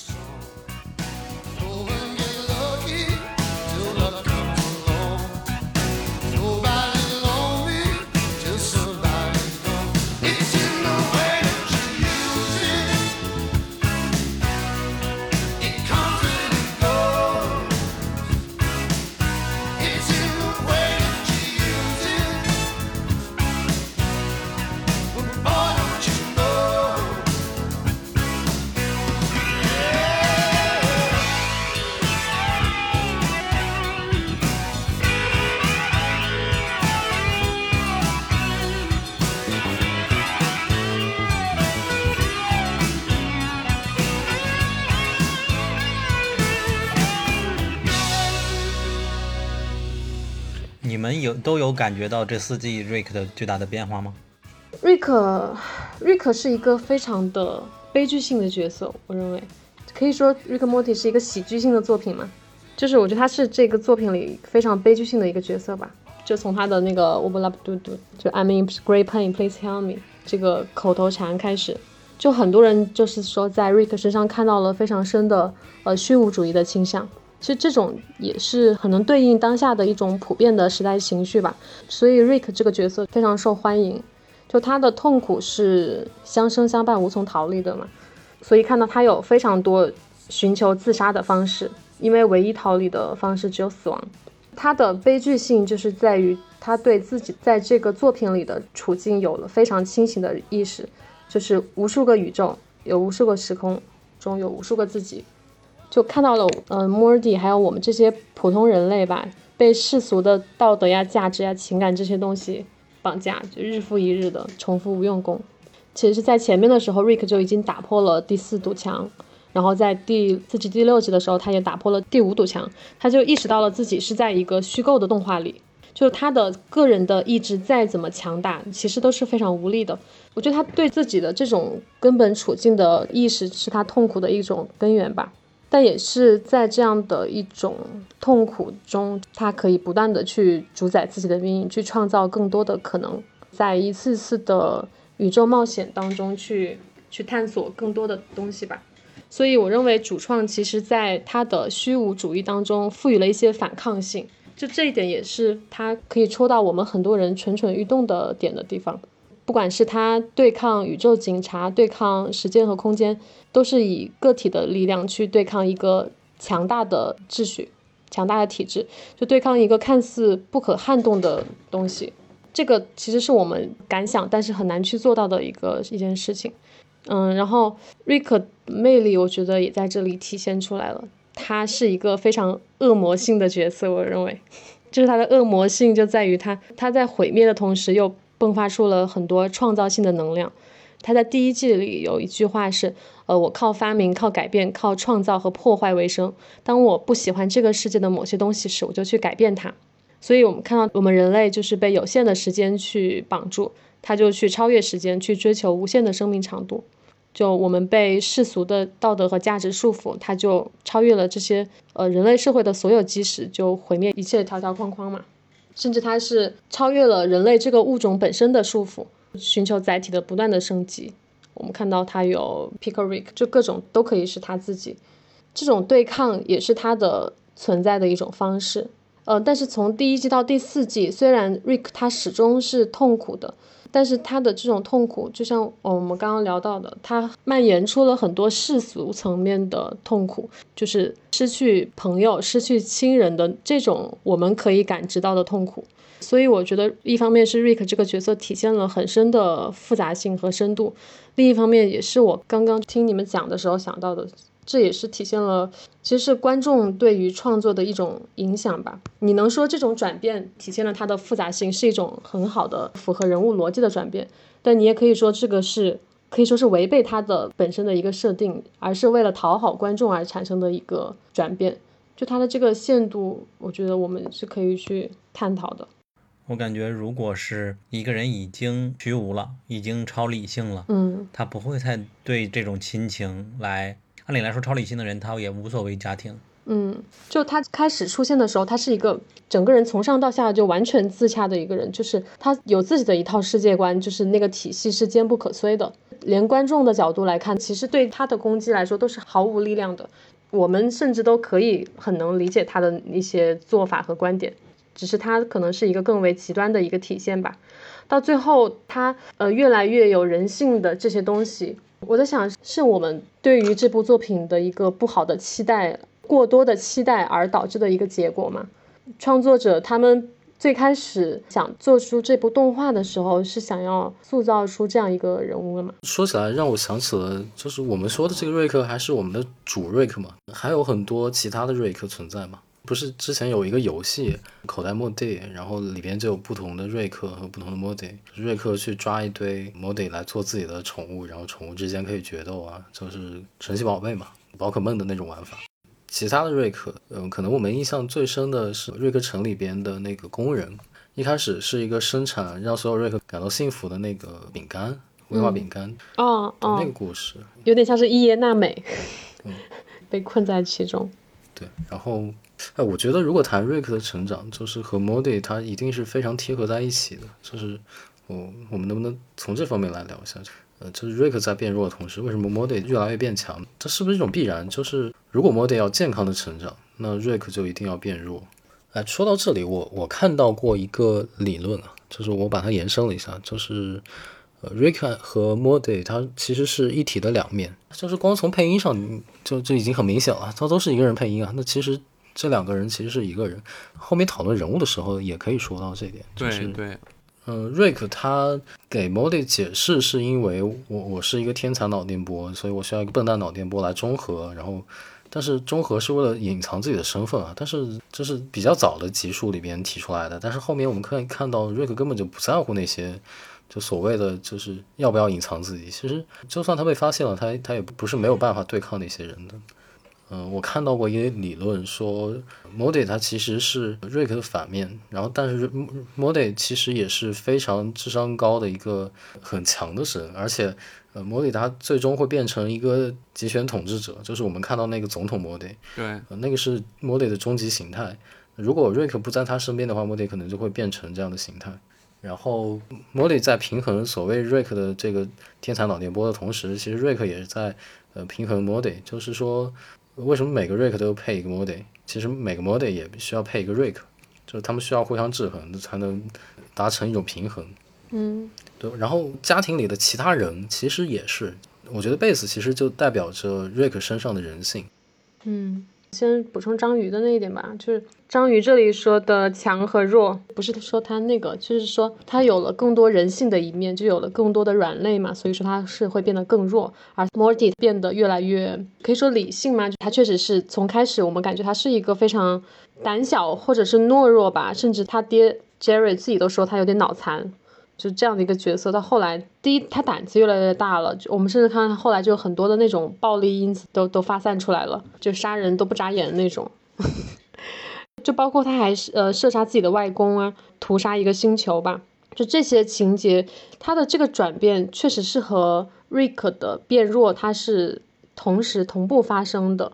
都有感觉到这四季 Rick 的巨大的变化吗？Rick，Rick 是一个非常的悲剧性的角色，我认为可以说 Rick Morty 是一个喜剧性的作品嘛，就是我觉得他是这个作品里非常悲剧性的一个角色吧。就从他的那个 w o b l a b d u d 就 I'm in great pain, please help me 这个口头禅开始，就很多人就是说在 Rick 身上看到了非常深的呃虚无主义的倾向。其实这种也是很能对应当下的一种普遍的时代情绪吧。所以 Rick 这个角色非常受欢迎，就他的痛苦是相生相伴、无从逃离的嘛。所以看到他有非常多寻求自杀的方式，因为唯一逃离的方式只有死亡。他的悲剧性就是在于他对自己在这个作品里的处境有了非常清醒的意识，就是无数个宇宙，有无数个时空中有无数个自己，就看到了，嗯，莫尔蒂还有我们这些普通人类吧，被世俗的道德呀、价值呀、情感这些东西绑架，就日复一日的重复无用功。其实在前面的时候，瑞克就已经打破了第四堵墙。然后在第四集、第六集的时候，他也打破了第五堵墙，他就意识到了自己是在一个虚构的动画里，就是他的个人的意志再怎么强大，其实都是非常无力的。我觉得他对自己的这种根本处境的意识，是他痛苦的一种根源吧。但也是在这样的一种痛苦中，他可以不断的去主宰自己的命运，去创造更多的可能，在一次次的宇宙冒险当中去去探索更多的东西吧。所以我认为主创其实在他的虚无主义当中赋予了一些反抗性，就这一点也是他可以戳到我们很多人蠢蠢欲动的点的地方。不管是他对抗宇宙警察、对抗时间和空间，都是以个体的力量去对抗一个强大的秩序、强大的体制，就对抗一个看似不可撼动的东西。这个其实是我们敢想，但是很难去做到的一个一件事情。嗯，然后瑞克魅力，我觉得也在这里体现出来了。他是一个非常恶魔性的角色，我认为，就是他的恶魔性就在于他他在毁灭的同时又迸发出了很多创造性的能量。他在第一季里有一句话是：呃，我靠发明、靠改变、靠创造和破坏为生。当我不喜欢这个世界的某些东西时，我就去改变它。所以，我们看到我们人类就是被有限的时间去绑住。他就去超越时间，去追求无限的生命长度。就我们被世俗的道德和价值束缚，他就超越了这些呃人类社会的所有基石，就毁灭一切条条框框嘛。甚至他是超越了人类这个物种本身的束缚，寻求载体的不断的升级。我们看到他有 Pickerick，就各种都可以是他自己。这种对抗也是他的存在的一种方式。呃，但是从第一季到第四季，虽然 Rick 他始终是痛苦的。但是他的这种痛苦，就像我们刚刚聊到的，他蔓延出了很多世俗层面的痛苦，就是失去朋友、失去亲人的这种我们可以感知到的痛苦。所以我觉得，一方面是 Rick 这个角色体现了很深的复杂性和深度，另一方面也是我刚刚听你们讲的时候想到的。这也是体现了，其实是观众对于创作的一种影响吧。你能说这种转变体现了它的复杂性，是一种很好的符合人物逻辑的转变，但你也可以说这个是可以说是违背它的本身的一个设定，而是为了讨好观众而产生的一个转变。就它的这个限度，我觉得我们是可以去探讨的。我感觉，如果是一个人已经虚无了，已经超理性了，嗯，他不会再对这种亲情来。按理来说，超理性的人他也无所谓家庭。嗯，就他开始出现的时候，他是一个整个人从上到下就完全自洽的一个人，就是他有自己的一套世界观，就是那个体系是坚不可摧的。连观众的角度来看，其实对他的攻击来说都是毫无力量的。我们甚至都可以很能理解他的一些做法和观点，只是它可能是一个更为极端的一个体现吧。到最后，它呃越来越有人性的这些东西。我在想，是我们对于这部作品的一个不好的期待，过多的期待而导致的一个结果吗？创作者他们最开始想做出这部动画的时候，是想要塑造出这样一个人物的吗？说起来，让我想起了，就是我们说的这个瑞克还是我们的主瑞克嘛？还有很多其他的瑞克存在吗？不是之前有一个游戏口袋莫蒂，然后里边就有不同的瑞克和不同的莫蒂，瑞克去抓一堆莫蒂来做自己的宠物，然后宠物之间可以决斗啊，就是神奇宝贝嘛，宝可梦的那种玩法。其他的瑞克，嗯，可能我们印象最深的是瑞克城里边的那个工人，一开始是一个生产让所有瑞克感到幸福的那个饼干，威化饼干，哦哦，那个故事。有点像是伊耶娜美，被困在其中。对，然后哎，我觉得如果谈瑞克的成长，就是和 Modi 他一定是非常贴合在一起的。就是我我们能不能从这方面来聊一下？呃，就是瑞克在变弱的同时，为什么 Modi 越来越变强？这是不是一种必然？就是如果 Modi 要健康的成长，那瑞克就一定要变弱。哎，说到这里，我我看到过一个理论啊，就是我把它延伸了一下，就是呃，瑞克和 Modi 它其实是一体的两面。就是光从配音上就就已经很明显了，他都是一个人配音啊。那其实这两个人其实是一个人。后面讨论人物的时候也可以说到这点。对对。嗯，瑞克他给 Modi 解释是因为我我是一个天才脑电波，所以我需要一个笨蛋脑电波来中和。然后，但是中和是为了隐藏自己的身份啊。但是这是比较早的集数里边提出来的。但是后面我们可以看到，瑞克根本就不在乎那些。就所谓的就是要不要隐藏自己，其实就算他被发现了，他他也不是没有办法对抗那些人的。嗯，我看到过一个理论说，Modi 他其实是瑞克的反面，然后但是 Modi 其实也是非常智商高的一个很强的神，而且呃，Modi 他最终会变成一个集权统治者，就是我们看到那个总统 Modi，对，那个是 Modi 的终极形态。如果瑞克不在他身边的话，Modi 可能就会变成这样的形态。然后莫迪在平衡所谓瑞克的这个天才脑电波的同时，其实瑞克也是在呃平衡莫迪。就是说，为什么每个瑞克都配一个 mode？？其实每个 mode 也需要配一个瑞克，就是他们需要互相制衡，才能达成一种平衡。嗯，对。然后家庭里的其他人其实也是，我觉得贝斯其实就代表着瑞克身上的人性。嗯。先补充章鱼的那一点吧，就是章鱼这里说的强和弱，不是说他那个，就是说他有了更多人性的一面，就有了更多的软肋嘛，所以说他是会变得更弱。而 Morty 变得越来越可以说理性嘛，他确实是从开始我们感觉他是一个非常胆小或者是懦弱吧，甚至他爹 Jerry 自己都说他有点脑残。就这样的一个角色，到后来，第一他胆子越来越大了，我们甚至看到后来就很多的那种暴力因子都都发散出来了，就杀人都不眨眼的那种，就包括他还是呃射杀自己的外公啊，屠杀一个星球吧，就这些情节，他的这个转变确实是和瑞克的变弱，他是同时同步发生的。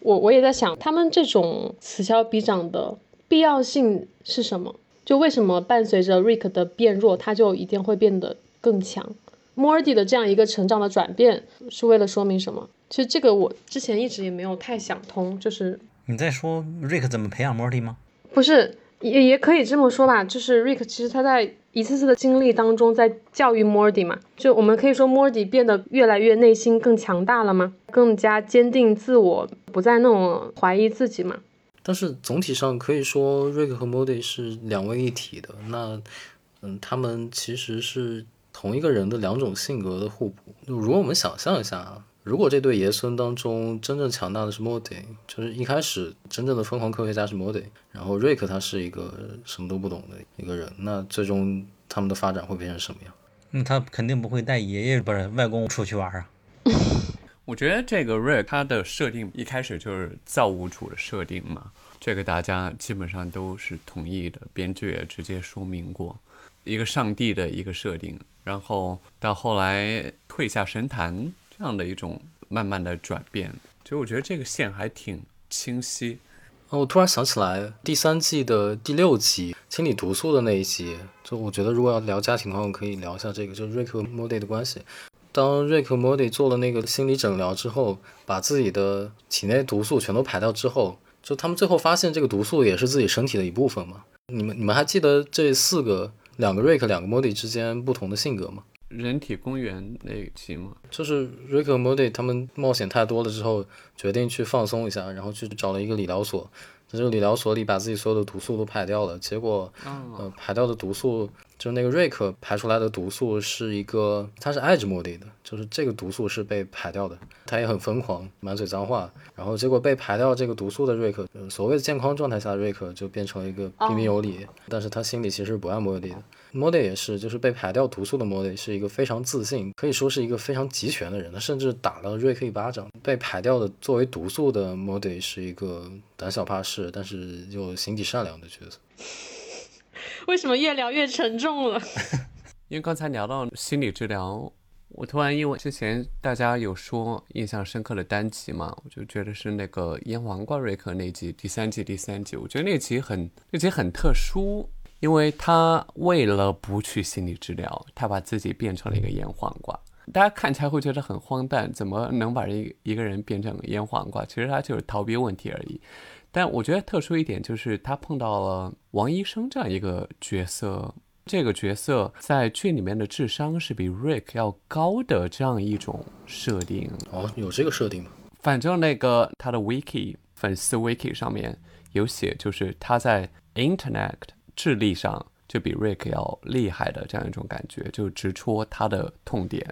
我我也在想，他们这种此消彼长的必要性是什么？就为什么伴随着 Rick 的变弱，他就一定会变得更强？Morty 的这样一个成长的转变是为了说明什么？其实这个我之前一直也没有太想通。就是你在说 Rick 怎么培养 Morty 吗？不是，也也可以这么说吧。就是 Rick 其实他在一次次的经历当中在教育 Morty 嘛。就我们可以说 Morty 变得越来越内心更强大了吗？更加坚定自我，不再那种怀疑自己嘛？但是总体上可以说，瑞克和莫迪是两位一体的。那，嗯，他们其实是同一个人的两种性格的互补。如果我们想象一下啊，如果这对爷孙当中真正强大的是莫迪，就是一开始真正的疯狂科学家是莫迪，然后瑞克他是一个什么都不懂的一个人，那最终他们的发展会变成什么样？那他肯定不会带爷爷不是外公出去玩啊。我觉得这个瑞他的设定一开始就是造物主的设定嘛，这个大家基本上都是同意的，编剧也直接说明过，一个上帝的一个设定，然后到后来退下神坛这样的一种慢慢的转变，就我觉得这个线还挺清晰。哦我突然想起来第三季的第六集清理毒素的那一集，就我觉得如果要聊家庭的话，我可以聊一下这个，就是瑞克和莫蒂的关系。当瑞克莫蒂做了那个心理诊疗之后，把自己的体内毒素全都排掉之后，就他们最后发现这个毒素也是自己身体的一部分嘛？你们你们还记得这四个两个瑞克两个莫蒂之间不同的性格吗？人体公园那一期吗？就是瑞克莫蒂他们冒险太多了之后，决定去放松一下，然后去找了一个理疗所，在这个理疗所里把自己所有的毒素都排掉了，结果呃排掉的毒素。就那个瑞克排出来的毒素是一个，他是爱着莫蒂的，就是这个毒素是被排掉的，他也很疯狂，满嘴脏话，然后结果被排掉这个毒素的瑞克，所谓的健康状态下的瑞克就变成了一个彬彬有礼，但是他心里其实不爱莫蒂的。莫蒂也是，就是被排掉毒素的莫蒂是一个非常自信，可以说是一个非常集权的人，他甚至打了瑞克一巴掌。被排掉的作为毒素的莫蒂是一个胆小怕事，但是又心地善良的角色。为什么越聊越沉重了？因为刚才聊到心理治疗，我突然因为之前大家有说印象深刻的单集嘛，我就觉得是那个腌黄瓜瑞克那集，第三季第三集，我觉得那集很那集很特殊，因为他为了不去心理治疗，他把自己变成了一个腌黄瓜。大家看起来会觉得很荒诞，怎么能把一一个人变成腌黄瓜？其实他就是逃避问题而已。但我觉得特殊一点就是他碰到了王医生这样一个角色。这个角色在剧里面的智商是比 Rick 要高的这样一种设定哦，有这个设定吗？反正那个他的 Wiki 粉丝 Wiki 上面有写，就是他在 Internet 智力上就比 Rick 要厉害的这样一种感觉，就直戳他的痛点。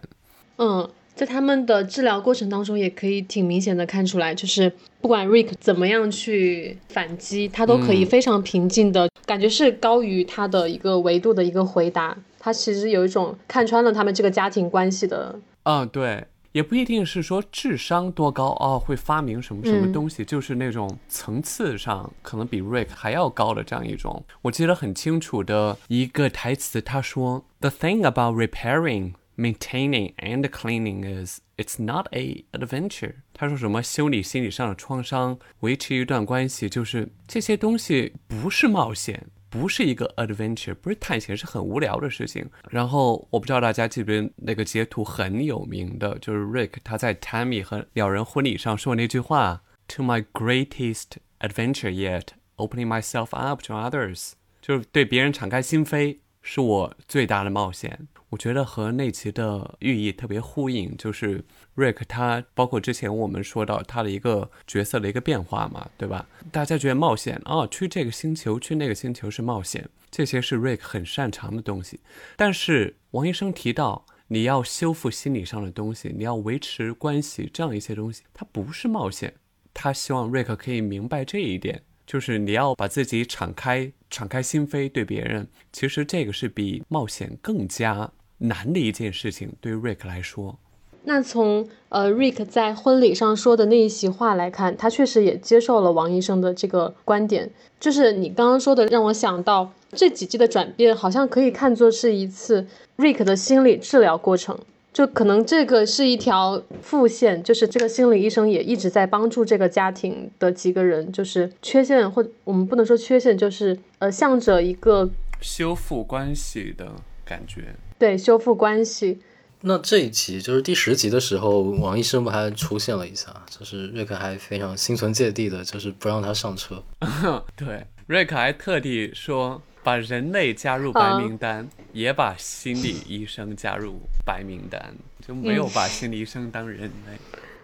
嗯。在他们的治疗过程当中，也可以挺明显的看出来，就是不管 Rick 怎么样去反击，他都可以非常平静的感觉是高于他的一个维度的一个回答。他其实有一种看穿了他们这个家庭关系的。嗯，对，也不一定是说智商多高哦，会发明什么什么东西，就是那种层次上可能比 Rick 还要高的这样一种。我记得很清楚的一个台词，他说：“The thing about repairing。” Maintaining and cleaning is it's not a adventure。他说什么修理心理上的创伤，维持一段关系，就是这些东西不是冒险，不是一个 adventure，不是探险，是很无聊的事情。然后我不知道大家记不记得那个截图很有名的，就是 Rick 他在 Tammy 和鸟人婚礼上说那句话：“To my greatest adventure yet, opening myself up to others。”就是对别人敞开心扉，是我最大的冒险。我觉得和那集的寓意特别呼应，就是 Rick 他包括之前我们说到他的一个角色的一个变化嘛，对吧？大家觉得冒险哦，去这个星球，去那个星球是冒险，这些是 Rick 很擅长的东西。但是王医生提到你要修复心理上的东西，你要维持关系，这样一些东西，它不是冒险。他希望 Rick 可以明白这一点，就是你要把自己敞开，敞开心扉对别人，其实这个是比冒险更加。难的一件事情，对于 Rick 来说。那从呃 Rick 在婚礼上说的那一席话来看，他确实也接受了王医生的这个观点。就是你刚刚说的，让我想到这几季的转变，好像可以看作是一次 Rick 的心理治疗过程。就可能这个是一条副线，就是这个心理医生也一直在帮助这个家庭的几个人，就是缺陷或我们不能说缺陷，就是呃向着一个修复关系的感觉。对，修复关系。那这一集就是第十集的时候，王医生不还出现了一下，就是瑞克还非常心存芥蒂的，就是不让他上车。对，瑞克还特地说把人类加入白名单，也把心理医生加入白名单，就没有把心理医生当人类，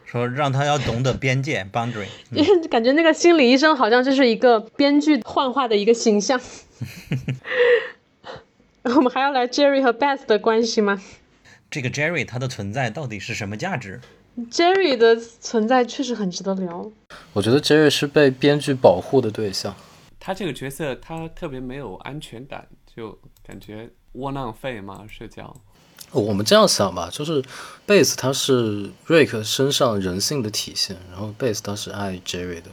说让他要懂得边界 boundary。感觉那个心理医生好像就是一个编剧幻化的一个形象。我们还要来 Jerry 和 Beth 的关系吗？这个 Jerry 他的存在到底是什么价值？Jerry 的存在确实很值得聊。我觉得 Jerry 是被编剧保护的对象。他这个角色他特别没有安全感，就感觉窝囊废嘛，社交。我们这样想吧，就是 Beth 他是 Rick 身上人性的体现，然后 Beth 他是爱 Jerry 的。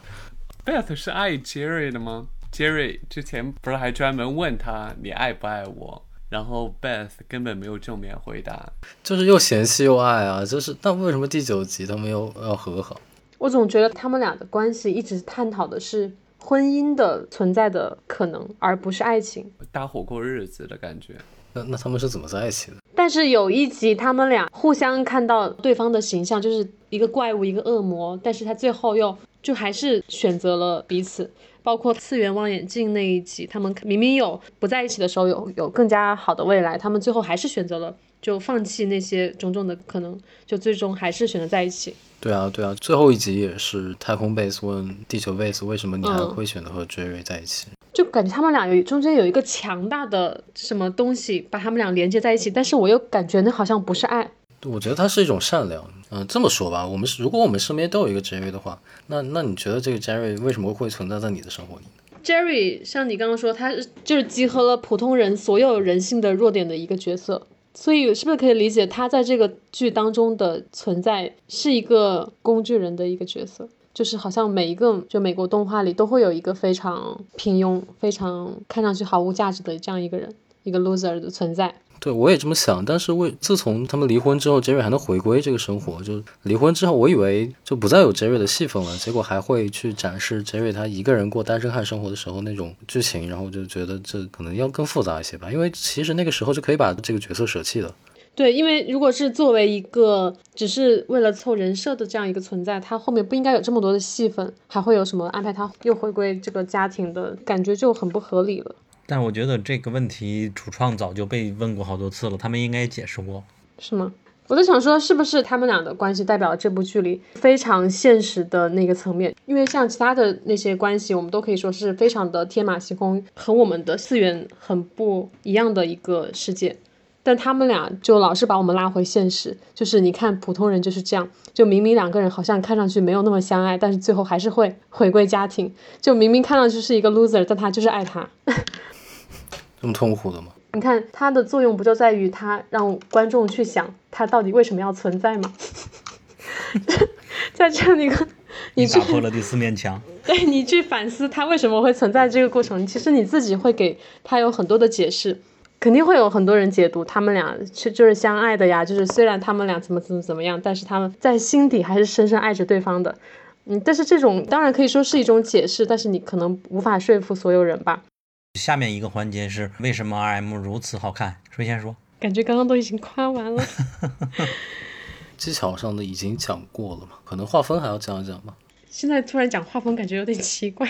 Beth 是爱 Jerry 的吗？Jerry 之前不是还专门问他你爱不爱我，然后 Beth 根本没有正面回答，就是又嫌弃又爱啊，就是那为什么第九集他们又要和好？我总觉得他们俩的关系一直探讨的是婚姻的存在的可能，而不是爱情，搭伙过日子的感觉。那那他们是怎么在一起的？但是有一集他们俩互相看到对方的形象，就是一个怪物，一个恶魔，但是他最后又就还是选择了彼此。包括次元望远镜那一集，他们明明有不在一起的时候，有有更加好的未来，他们最后还是选择了就放弃那些种种的可能，就最终还是选择在一起。对啊，对啊，最后一集也是太空 base 问地球 base 为什么你还会选择和 Jerry 在一起？就感觉他们俩有中间有一个强大的什么东西把他们俩连接在一起，但是我又感觉那好像不是爱。我觉得它是一种善良。嗯，这么说吧，我们是如果我们身边都有一个 Jerry 的话，那那你觉得这个 Jerry 为什么会存在在你的生活里？Jerry 像你刚刚说，他就是集合了普通人所有人性的弱点的一个角色，所以是不是可以理解他在这个剧当中的存在是一个工具人的一个角色？就是好像每一个就美国动画里都会有一个非常平庸、非常看上去毫无价值的这样一个人，一个 loser 的存在。对，我也这么想。但是为自从他们离婚之后，杰瑞还能回归这个生活，就离婚之后，我以为就不再有杰瑞的戏份了，结果还会去展示杰瑞他一个人过单身汉生活的时候那种剧情，然后我就觉得这可能要更复杂一些吧。因为其实那个时候就可以把这个角色舍弃了。对，因为如果是作为一个只是为了凑人设的这样一个存在，他后面不应该有这么多的戏份，还会有什么安排他又回归这个家庭的感觉就很不合理了。但我觉得这个问题主创早就被问过好多次了，他们应该解释过。是吗？我在想说，是不是他们俩的关系代表了这部剧里非常现实的那个层面？因为像其他的那些关系，我们都可以说是非常的天马行空，和我们的次元很不一样的一个世界。但他们俩就老是把我们拉回现实，就是你看普通人就是这样，就明明两个人好像看上去没有那么相爱，但是最后还是会回归家庭。就明明看上去是一个 loser，但他就是爱他。这么痛苦的吗？你看它的作用不就在于它让观众去想它到底为什么要存在吗？在这样一个你打破了第四面墙。对你去反思它为什么会存在这个过程，其实你自己会给它有很多的解释。肯定会有很多人解读他们俩是就是相爱的呀，就是虽然他们俩怎么怎么怎么样，但是他们在心底还是深深爱着对方的。嗯，但是这种当然可以说是一种解释，但是你可能无法说服所有人吧。下面一个环节是为什么 RM 如此好看？谁先说？感觉刚刚都已经夸完了。技巧上的已经讲过了嘛，可能画风还要讲一讲吧。现在突然讲画风，感觉有点奇怪。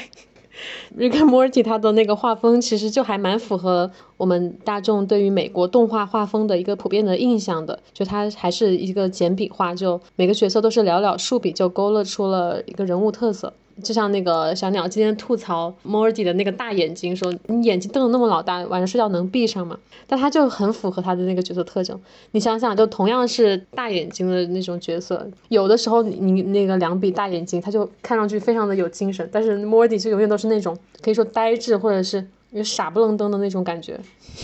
Rick and Morty 它的那个画风其实就还蛮符合我们大众对于美国动画画风的一个普遍的印象的，就它还是一个简笔画，就每个角色都是寥寥数笔就勾勒出了一个人物特色。就像那个小鸟今天吐槽 Morty 的那个大眼睛，说你眼睛瞪得那么老大，晚上睡觉能闭上吗？但他就很符合他的那个角色特征。你想想，就同样是大眼睛的那种角色，有的时候你那个两笔大眼睛，他就看上去非常的有精神，但是 Morty 就永远都是那种可以说呆滞或者是傻不愣登的那种感觉，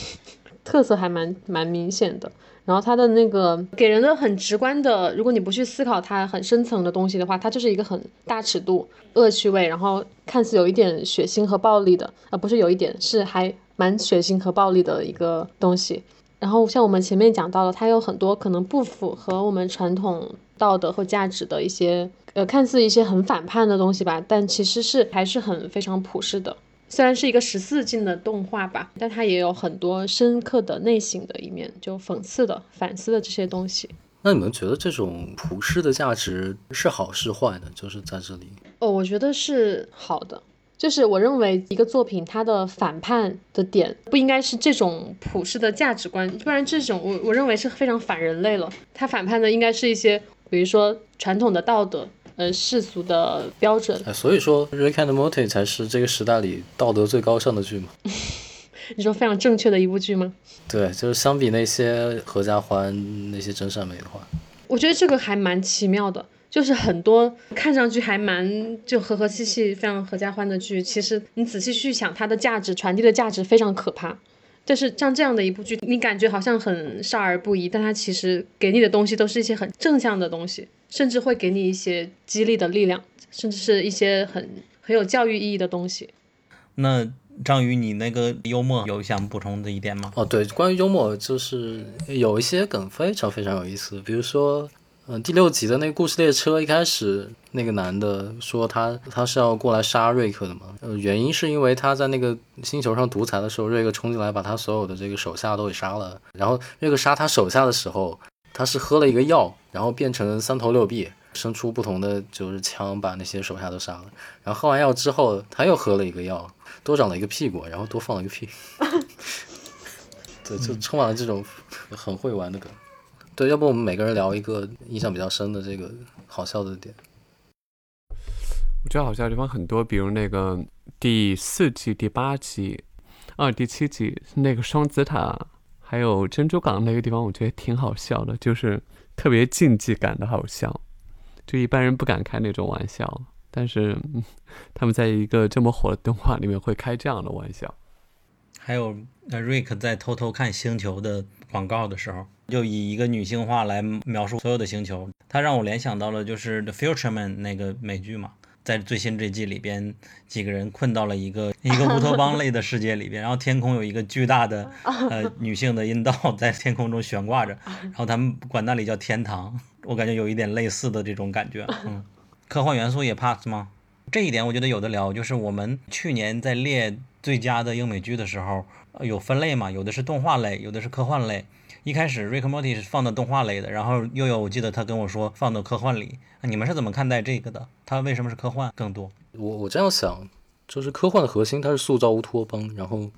特色还蛮蛮明显的。然后他的那个给人的很直观的，如果你不去思考它很深层的东西的话，它就是一个很大尺度、恶趣味，然后看似有一点血腥和暴力的，而不是有一点，是还蛮血腥和暴力的一个东西。然后像我们前面讲到了，它有很多可能不符合我们传统道德和价值的一些，呃，看似一些很反叛的东西吧，但其实是还是很非常普世的。虽然是一个十四禁的动画吧，但它也有很多深刻的内省的一面，就讽刺的、反思的这些东西。那你们觉得这种普世的价值是好是坏呢？就是在这里，哦，我觉得是好的。就是我认为一个作品它的反叛的点不应该是这种普世的价值观，不然这种我我认为是非常反人类了。它反叛的应该是一些，比如说传统的道德。呃，世俗的标准，哎，所以说《Rick and Morty》才是这个时代里道德最高尚的剧嘛？你说非常正确的一部剧吗？对，就是相比那些合家欢、那些真善美的话，我觉得这个还蛮奇妙的。就是很多看上去还蛮就和和气气、非常合家欢的剧，其实你仔细去想，它的价值传递的价值非常可怕。但是像这样的一部剧，你感觉好像很少儿不宜，但它其实给你的东西都是一些很正向的东西，甚至会给你一些激励的力量，甚至是一些很很有教育意义的东西。那章鱼，你那个幽默有想补充的一点吗？哦，对，关于幽默，就是有一些梗非常非常有意思，比如说。嗯，第六集的那个故事列车一开始，那个男的说他他是要过来杀瑞克的嘛？呃，原因是因为他在那个星球上独裁的时候，瑞克冲进来把他所有的这个手下都给杀了。然后瑞克杀他手下的时候，他是喝了一个药，然后变成三头六臂，生出不同的就是枪，把那些手下都杀了。然后喝完药之后，他又喝了一个药，多长了一个屁股，然后多放了一个屁。对，就充满了这种很会玩的梗。对，要不我们每个人聊一个印象比较深的这个好笑的点。我觉得好笑的地方很多，比如那个第四季、第八集，啊，第七集那个双子塔，还有珍珠港那个地方，我觉得挺好笑的，就是特别竞技感的好笑，就一般人不敢开那种玩笑，但是他们在一个这么火的动画里面会开这样的玩笑。还有，呃，瑞克在偷偷看星球的广告的时候。就以一个女性化来描述所有的星球，他让我联想到了就是《The Future Man》那个美剧嘛。在最新这季里边，几个人困到了一个一个乌托邦类的世界里边，然后天空有一个巨大的 呃女性的阴道在天空中悬挂着，然后他们管那里叫天堂，我感觉有一点类似的这种感觉。嗯，科幻元素也 pass 吗？这一点我觉得有的聊，就是我们去年在列最佳的英美剧的时候，有分类嘛，有的是动画类，有的是科幻类。一开始 Rick Morty 是放的动画类的，然后又有我记得他跟我说放到科幻里，你们是怎么看待这个的？它为什么是科幻更多？我我这样想，就是科幻的核心它是塑造乌托邦，然后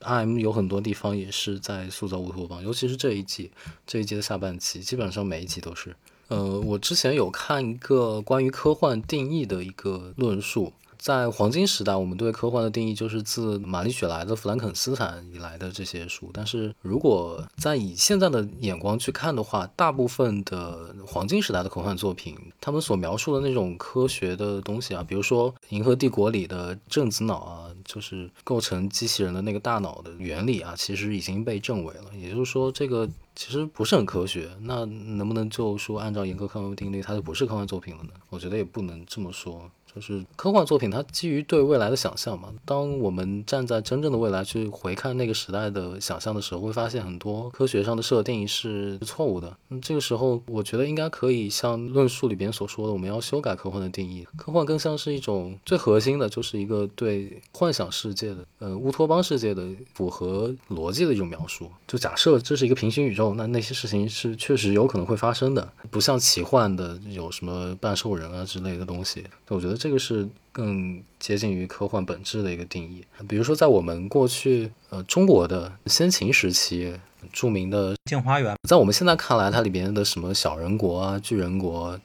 IM 有很多地方也是在塑造乌托邦，尤其是这一季，这一季的下半期，基本上每一集都是。呃，我之前有看一个关于科幻定义的一个论述。在黄金时代，我们对科幻的定义就是自玛丽雪莱的《弗兰肯斯坦》以来的这些书。但是如果在以现在的眼光去看的话，大部分的黄金时代的科幻作品，他们所描述的那种科学的东西啊，比如说《银河帝国》里的正子脑啊，就是构成机器人的那个大脑的原理啊，其实已经被证伪了。也就是说，这个其实不是很科学。那能不能就说按照严格科幻定律，它就不是科幻作品了呢？我觉得也不能这么说。就是科幻作品，它基于对未来的想象嘛。当我们站在真正的未来去回看那个时代的想象的时候，会发现很多科学上的设定是错误的。那这个时候，我觉得应该可以像论述里边所说的，我们要修改科幻的定义。科幻更像是一种最核心的，就是一个对幻想世界的，呃，乌托邦世界的符合逻辑的一种描述。就假设这是一个平行宇宙，那那些事情是确实有可能会发生的，不像奇幻的有什么半兽人啊之类的东西。我觉得。这个是更接近于科幻本质的一个定义。比如说，在我们过去呃中国的先秦时期，著名的《镜花缘》，在我们现在看来，它里边的什么小人国啊、巨人国。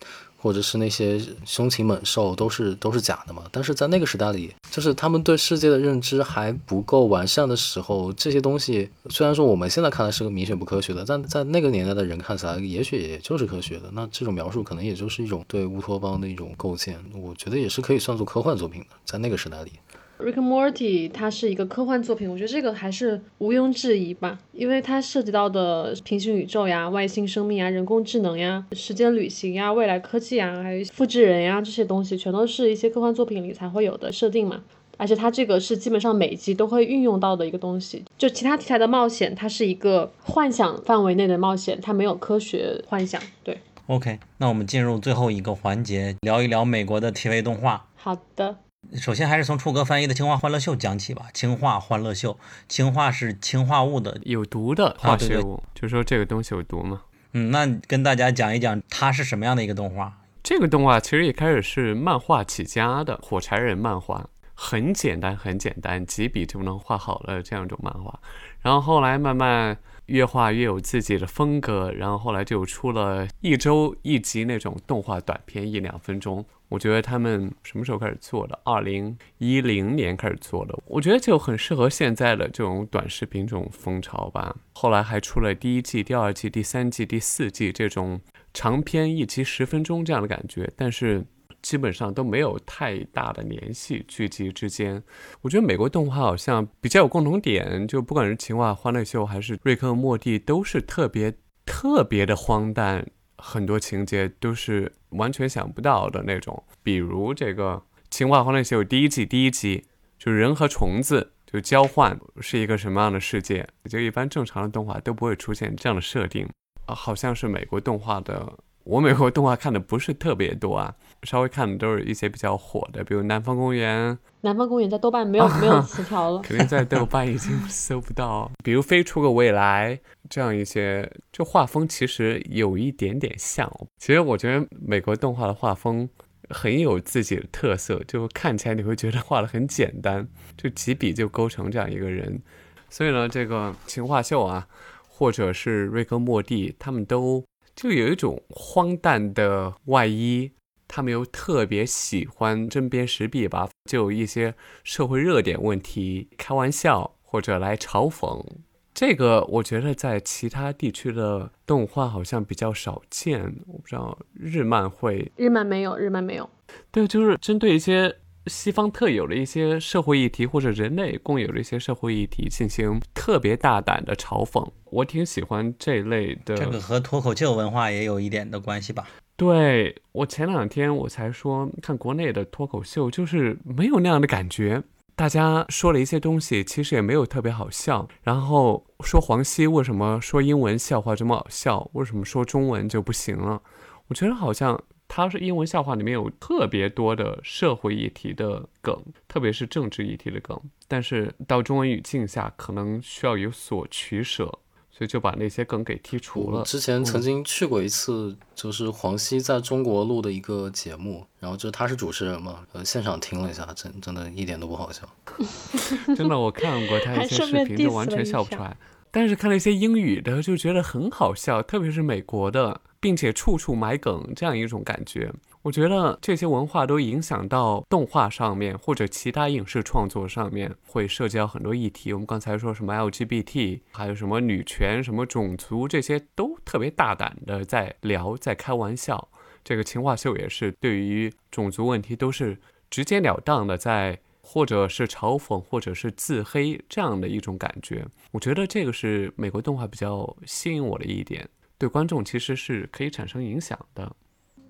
或者是那些凶禽猛兽都是都是假的嘛？但是在那个时代里，就是他们对世界的认知还不够完善的时候，这些东西虽然说我们现在看来是个明显不科学的，但在那个年代的人看起来，也许也就是科学的。那这种描述可能也就是一种对乌托邦的一种构建，我觉得也是可以算作科幻作品的，在那个时代里。Rick Morty 它是一个科幻作品，我觉得这个还是毋庸置疑吧，因为它涉及到的平行宇宙呀、外星生命啊、人工智能呀、时间旅行呀、未来科技啊，还有复制人呀这些东西，全都是一些科幻作品里才会有的设定嘛。而且它这个是基本上每集都会运用到的一个东西。就其他题材的冒险，它是一个幻想范围内的冒险，它没有科学幻想。对，OK，那我们进入最后一个环节，聊一聊美国的 TV 动画。好的。首先还是从楚哥翻译的《氰化欢乐秀》讲起吧，《氰化欢乐秀》，氰化是氰化物的，有毒的化学物，就说这个东西有毒嘛。嗯，那跟大家讲一讲它是什么样的一个动画。这个动画其实一开始是漫画起家的，火柴人漫画，很简单，很简单，几笔就能画好了这样一种漫画。然后后来慢慢越画越有自己的风格，然后后来就出了一周一集那种动画短片，一两分钟。我觉得他们什么时候开始做的？二零一零年开始做的。我觉得就很适合现在的这种短视频这种风潮吧。后来还出了第一季、第二季、第三季、第四季这种长篇一集十分钟这样的感觉，但是基本上都没有太大的联系。剧集之间，我觉得美国动画好像比较有共同点，就不管是《情话欢乐秀》还是《瑞克和莫蒂》，都是特别特别的荒诞。很多情节都是完全想不到的那种，比如这个《情话欢乐秀》第一季第一集，就人和虫子就交换是一个什么样的世界？就一般正常的动画都不会出现这样的设定啊，好像是美国动画的。我美国动画看的不是特别多啊，稍微看的都是一些比较火的，比如《南方公园》。南方公园在豆瓣没有没有词条了，肯定在豆瓣已经搜不到。比如《飞出个未来》这样一些，就画风其实有一点点像。其实我觉得美国动画的画风很有自己的特色，就看起来你会觉得画的很简单，就几笔就勾成这样一个人。所以呢，这个《情话秀》啊，或者是瑞克莫蒂，他们都。就有一种荒诞的外衣，他们又特别喜欢针砭时弊吧，就有一些社会热点问题开玩笑或者来嘲讽。这个我觉得在其他地区的动画好像比较少见，我不知道日漫会，日漫没有，日漫没有。对，就是针对一些。西方特有的一些社会议题，或者人类共有的一些社会议题，进行特别大胆的嘲讽，我挺喜欢这类的。这个和脱口秀文化也有一点的关系吧？对我前两天我才说看国内的脱口秀，就是没有那样的感觉。大家说了一些东西，其实也没有特别好笑。然后说黄西为什么说英文笑话这么好笑，为什么说中文就不行了？我觉得好像他是英文笑话里面有特别多的社会议题的梗，特别是政治议题的梗，但是到中文语境下可能需要有所取舍。所以就把那些梗给剔除了。之前曾经去过一次，就是黄西在中国录的一个节目，然后就他是主持人嘛，呃，现场听了一下，真真的一点都不好笑。真的，我看过他一些视频，就完全笑不出来。但是看了一些英语的，就觉得很好笑，特别是美国的，并且处处埋梗这样一种感觉。我觉得这些文化都影响到动画上面或者其他影视创作上面，会涉及到很多议题。我们刚才说什么 LGBT，还有什么女权、什么种族，这些都特别大胆的在聊，在开玩笑。这个情话秀也是对于种族问题都是直截了当的在，或者是嘲讽，或者是自黑这样的一种感觉。我觉得这个是美国动画比较吸引我的一点，对观众其实是可以产生影响的。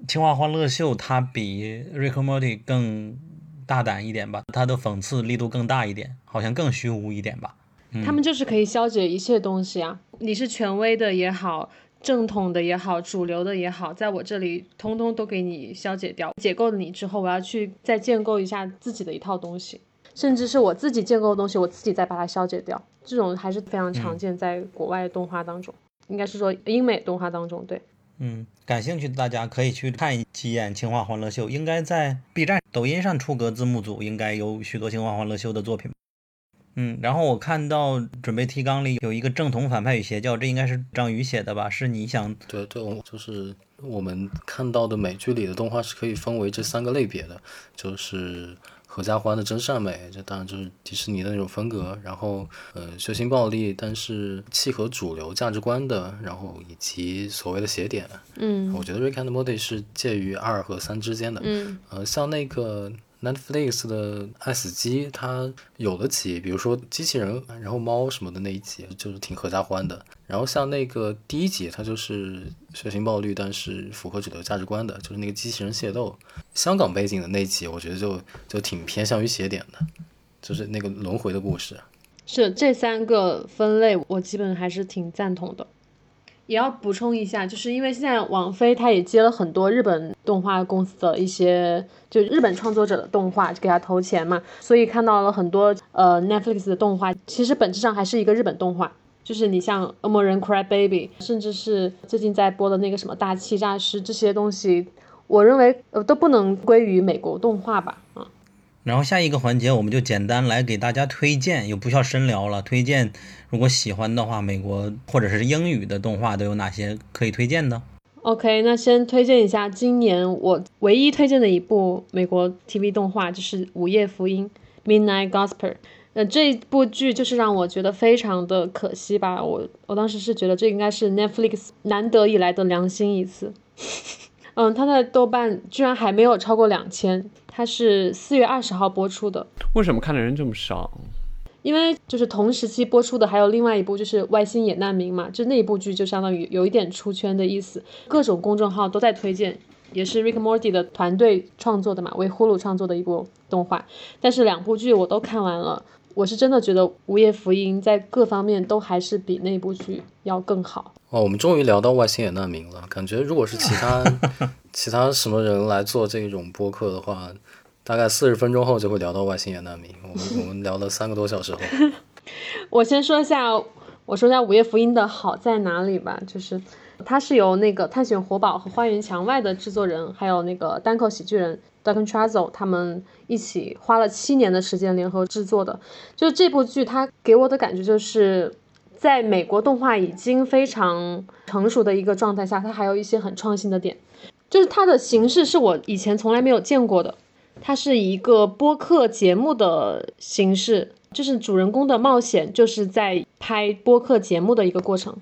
青蛙欢乐秀它比《Rick and Morty》更大胆一点吧，它的讽刺力度更大一点，好像更虚无一点吧。他们就是可以消解一切东西啊，你是权威的也好，正统的也好，主流的也好，在我这里通通都给你消解掉。解构了你之后，我要去再建构一下自己的一套东西，甚至是我自己建构的东西，我自己再把它消解掉。这种还是非常常见在国外动画当中，应该是说英美动画当中，对。嗯，感兴趣的大家可以去看几眼《青蛙欢乐秀》，应该在 B 站、抖音上出格字幕组，应该有许多《青蛙欢乐秀》的作品。嗯，然后我看到准备提纲里有一个正统反派与邪教，这应该是张宇写的吧？是你想？对对，就是我们看到的美剧里的动画是可以分为这三个类别的，就是。合家欢的真善美，这当然就是迪士尼的那种风格。然后，呃，血腥暴力，但是契合主流价值观的，然后以及所谓的邪典。嗯，我觉得《Rick and Morty》是介于二和三之间的。嗯，呃，像那个。Netflix 的爱死机，它有的集，比如说机器人，然后猫什么的那一集，就是挺合家欢的。然后像那个第一集，它就是血腥暴力，但是符合主流价值观的，就是那个机器人械斗，香港背景的那集，我觉得就就挺偏向于邪点的，就是那个轮回的故事。是这三个分类，我基本还是挺赞同的。也要补充一下，就是因为现在网飞它也接了很多日本动画公司的一些，就日本创作者的动画，就给他投钱嘛，所以看到了很多呃 Netflix 的动画，其实本质上还是一个日本动画，就是你像《恶魔人 Cry Baby》，甚至是最近在播的那个什么《大气诈师》这些东西，我认为呃都不能归于美国动画吧，啊。然后下一个环节，我们就简单来给大家推荐，又不需要深聊了。推荐，如果喜欢的话，美国或者是英语的动画都有哪些可以推荐的？OK，那先推荐一下今年我唯一推荐的一部美国 TV 动画，就是《午夜福音》（Midnight Gospel）。呃，这部剧就是让我觉得非常的可惜吧。我我当时是觉得这应该是 Netflix 难得以来的良心一次。嗯，它的豆瓣居然还没有超过两千。它是四月二十号播出的，为什么看的人这么少？因为就是同时期播出的还有另外一部，就是《外星野难民》嘛，就那一部剧就相当于有一点出圈的意思，各种公众号都在推荐，也是 Rick Morty 的团队创作的嘛，为呼噜创作的一部动画。但是两部剧我都看完了，我是真的觉得《午夜福音》在各方面都还是比那部剧要更好。哦，我们终于聊到《外星人难民》了，感觉如果是其他。其他什么人来做这种播客的话，大概四十分钟后就会聊到外星人难民。我们我们聊了三个多小时后，我先说一下，我说一下《午夜福音》的好在哪里吧，就是它是由那个《探险活宝》和《花园墙外》的制作人，还有那个单口喜剧人 Duncan Trussell 他们一起花了七年的时间联合制作的。就是这部剧，它给我的感觉就是在美国动画已经非常成熟的一个状态下，它还有一些很创新的点。就是它的形式是我以前从来没有见过的，它是一个播客节目的形式，就是主人公的冒险就是在拍播客节目的一个过程。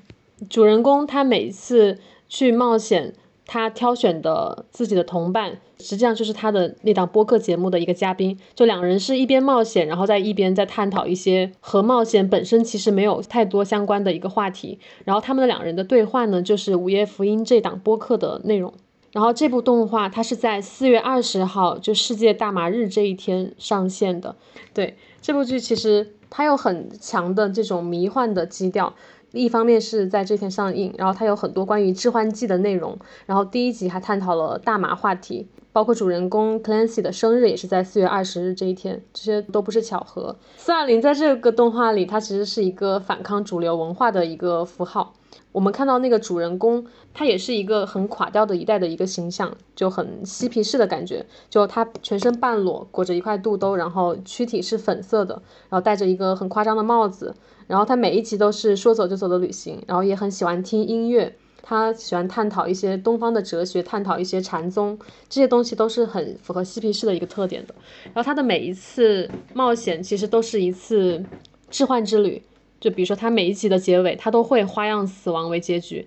主人公他每次去冒险，他挑选的自己的同伴，实际上就是他的那档播客节目的一个嘉宾。就两人是一边冒险，然后在一边在探讨一些和冒险本身其实没有太多相关的一个话题。然后他们的两人的对话呢，就是《午夜福音》这档播客的内容。然后这部动画它是在四月二十号，就世界大麻日这一天上线的。对这部剧，其实它有很强的这种迷幻的基调。一方面是在这天上映，然后它有很多关于致幻剂的内容。然后第一集还探讨了大麻话题，包括主人公 Clancy 的生日也是在四月二十日这一天，这些都不是巧合。四二零在这个动画里，它其实是一个反抗主流文化的一个符号。我们看到那个主人公，他也是一个很垮掉的一代的一个形象，就很嬉皮士的感觉。就他全身半裸，裹着一块肚兜，然后躯体是粉色的，然后戴着一个很夸张的帽子。然后他每一集都是说走就走的旅行，然后也很喜欢听音乐。他喜欢探讨一些东方的哲学，探讨一些禅宗，这些东西都是很符合嬉皮士的一个特点的。然后他的每一次冒险其实都是一次置换之旅。就比如说，他每一集的结尾，他都会花样死亡为结局，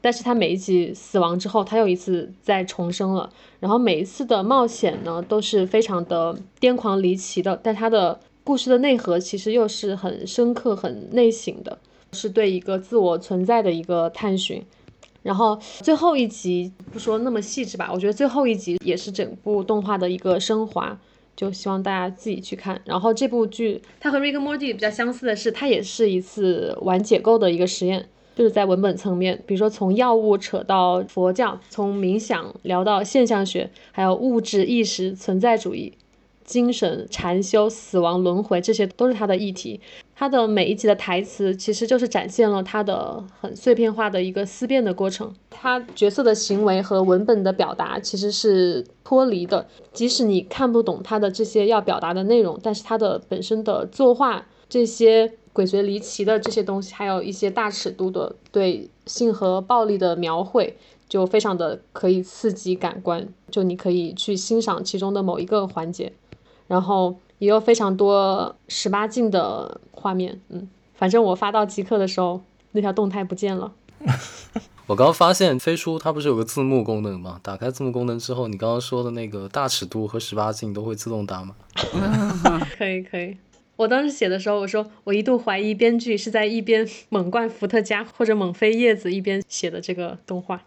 但是他每一集死亡之后，他又一次再重生了。然后每一次的冒险呢，都是非常的癫狂离奇的，但他的故事的内核其实又是很深刻、很内省的，是对一个自我存在的一个探寻。然后最后一集不说那么细致吧，我觉得最后一集也是整部动画的一个升华。就希望大家自己去看。然后这部剧它和《Rick and Morty》比较相似的是，它也是一次玩解构的一个实验，就是在文本层面，比如说从药物扯到佛教，从冥想聊到现象学，还有物质意识、存在主义。精神、禅修、死亡、轮回，这些都是他的议题。他的每一集的台词，其实就是展现了他的很碎片化的一个思辨的过程。他角色的行为和文本的表达其实是脱离的，即使你看不懂他的这些要表达的内容，但是他的本身的作画这些鬼祟离奇的这些东西，还有一些大尺度的对性和暴力的描绘，就非常的可以刺激感官，就你可以去欣赏其中的某一个环节。然后也有非常多十八禁的画面，嗯，反正我发到极客的时候，那条动态不见了。我刚发现飞书它不是有个字幕功能吗？打开字幕功能之后，你刚刚说的那个大尺度和十八禁都会自动打吗？可以可以。我当时写的时候，我说我一度怀疑编剧是在一边猛灌伏特加或者猛飞叶子一边写的这个动画。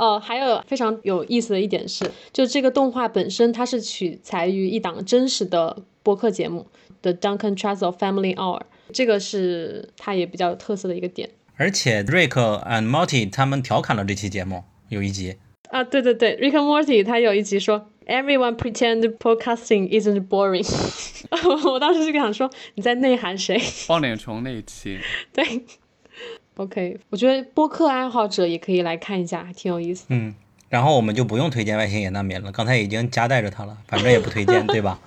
哦，还有非常有意思的一点是，就这个动画本身，它是取材于一档真实的播客节目，The Duncan Trussell Family Hour，这个是它也比较有特色的一个点。而且 Rick and Morty 他们调侃了这期节目，有一集啊，对对对，Rick and Morty 他有一集说，Everyone pretend podcasting isn't boring，我当时就想说你在内涵谁？爆脸虫那一期，对。OK，我觉得播客爱好者也可以来看一下，还挺有意思。嗯，然后我们就不用推荐《外星野难民》了，刚才已经夹带着他了，反正也不推荐，对吧？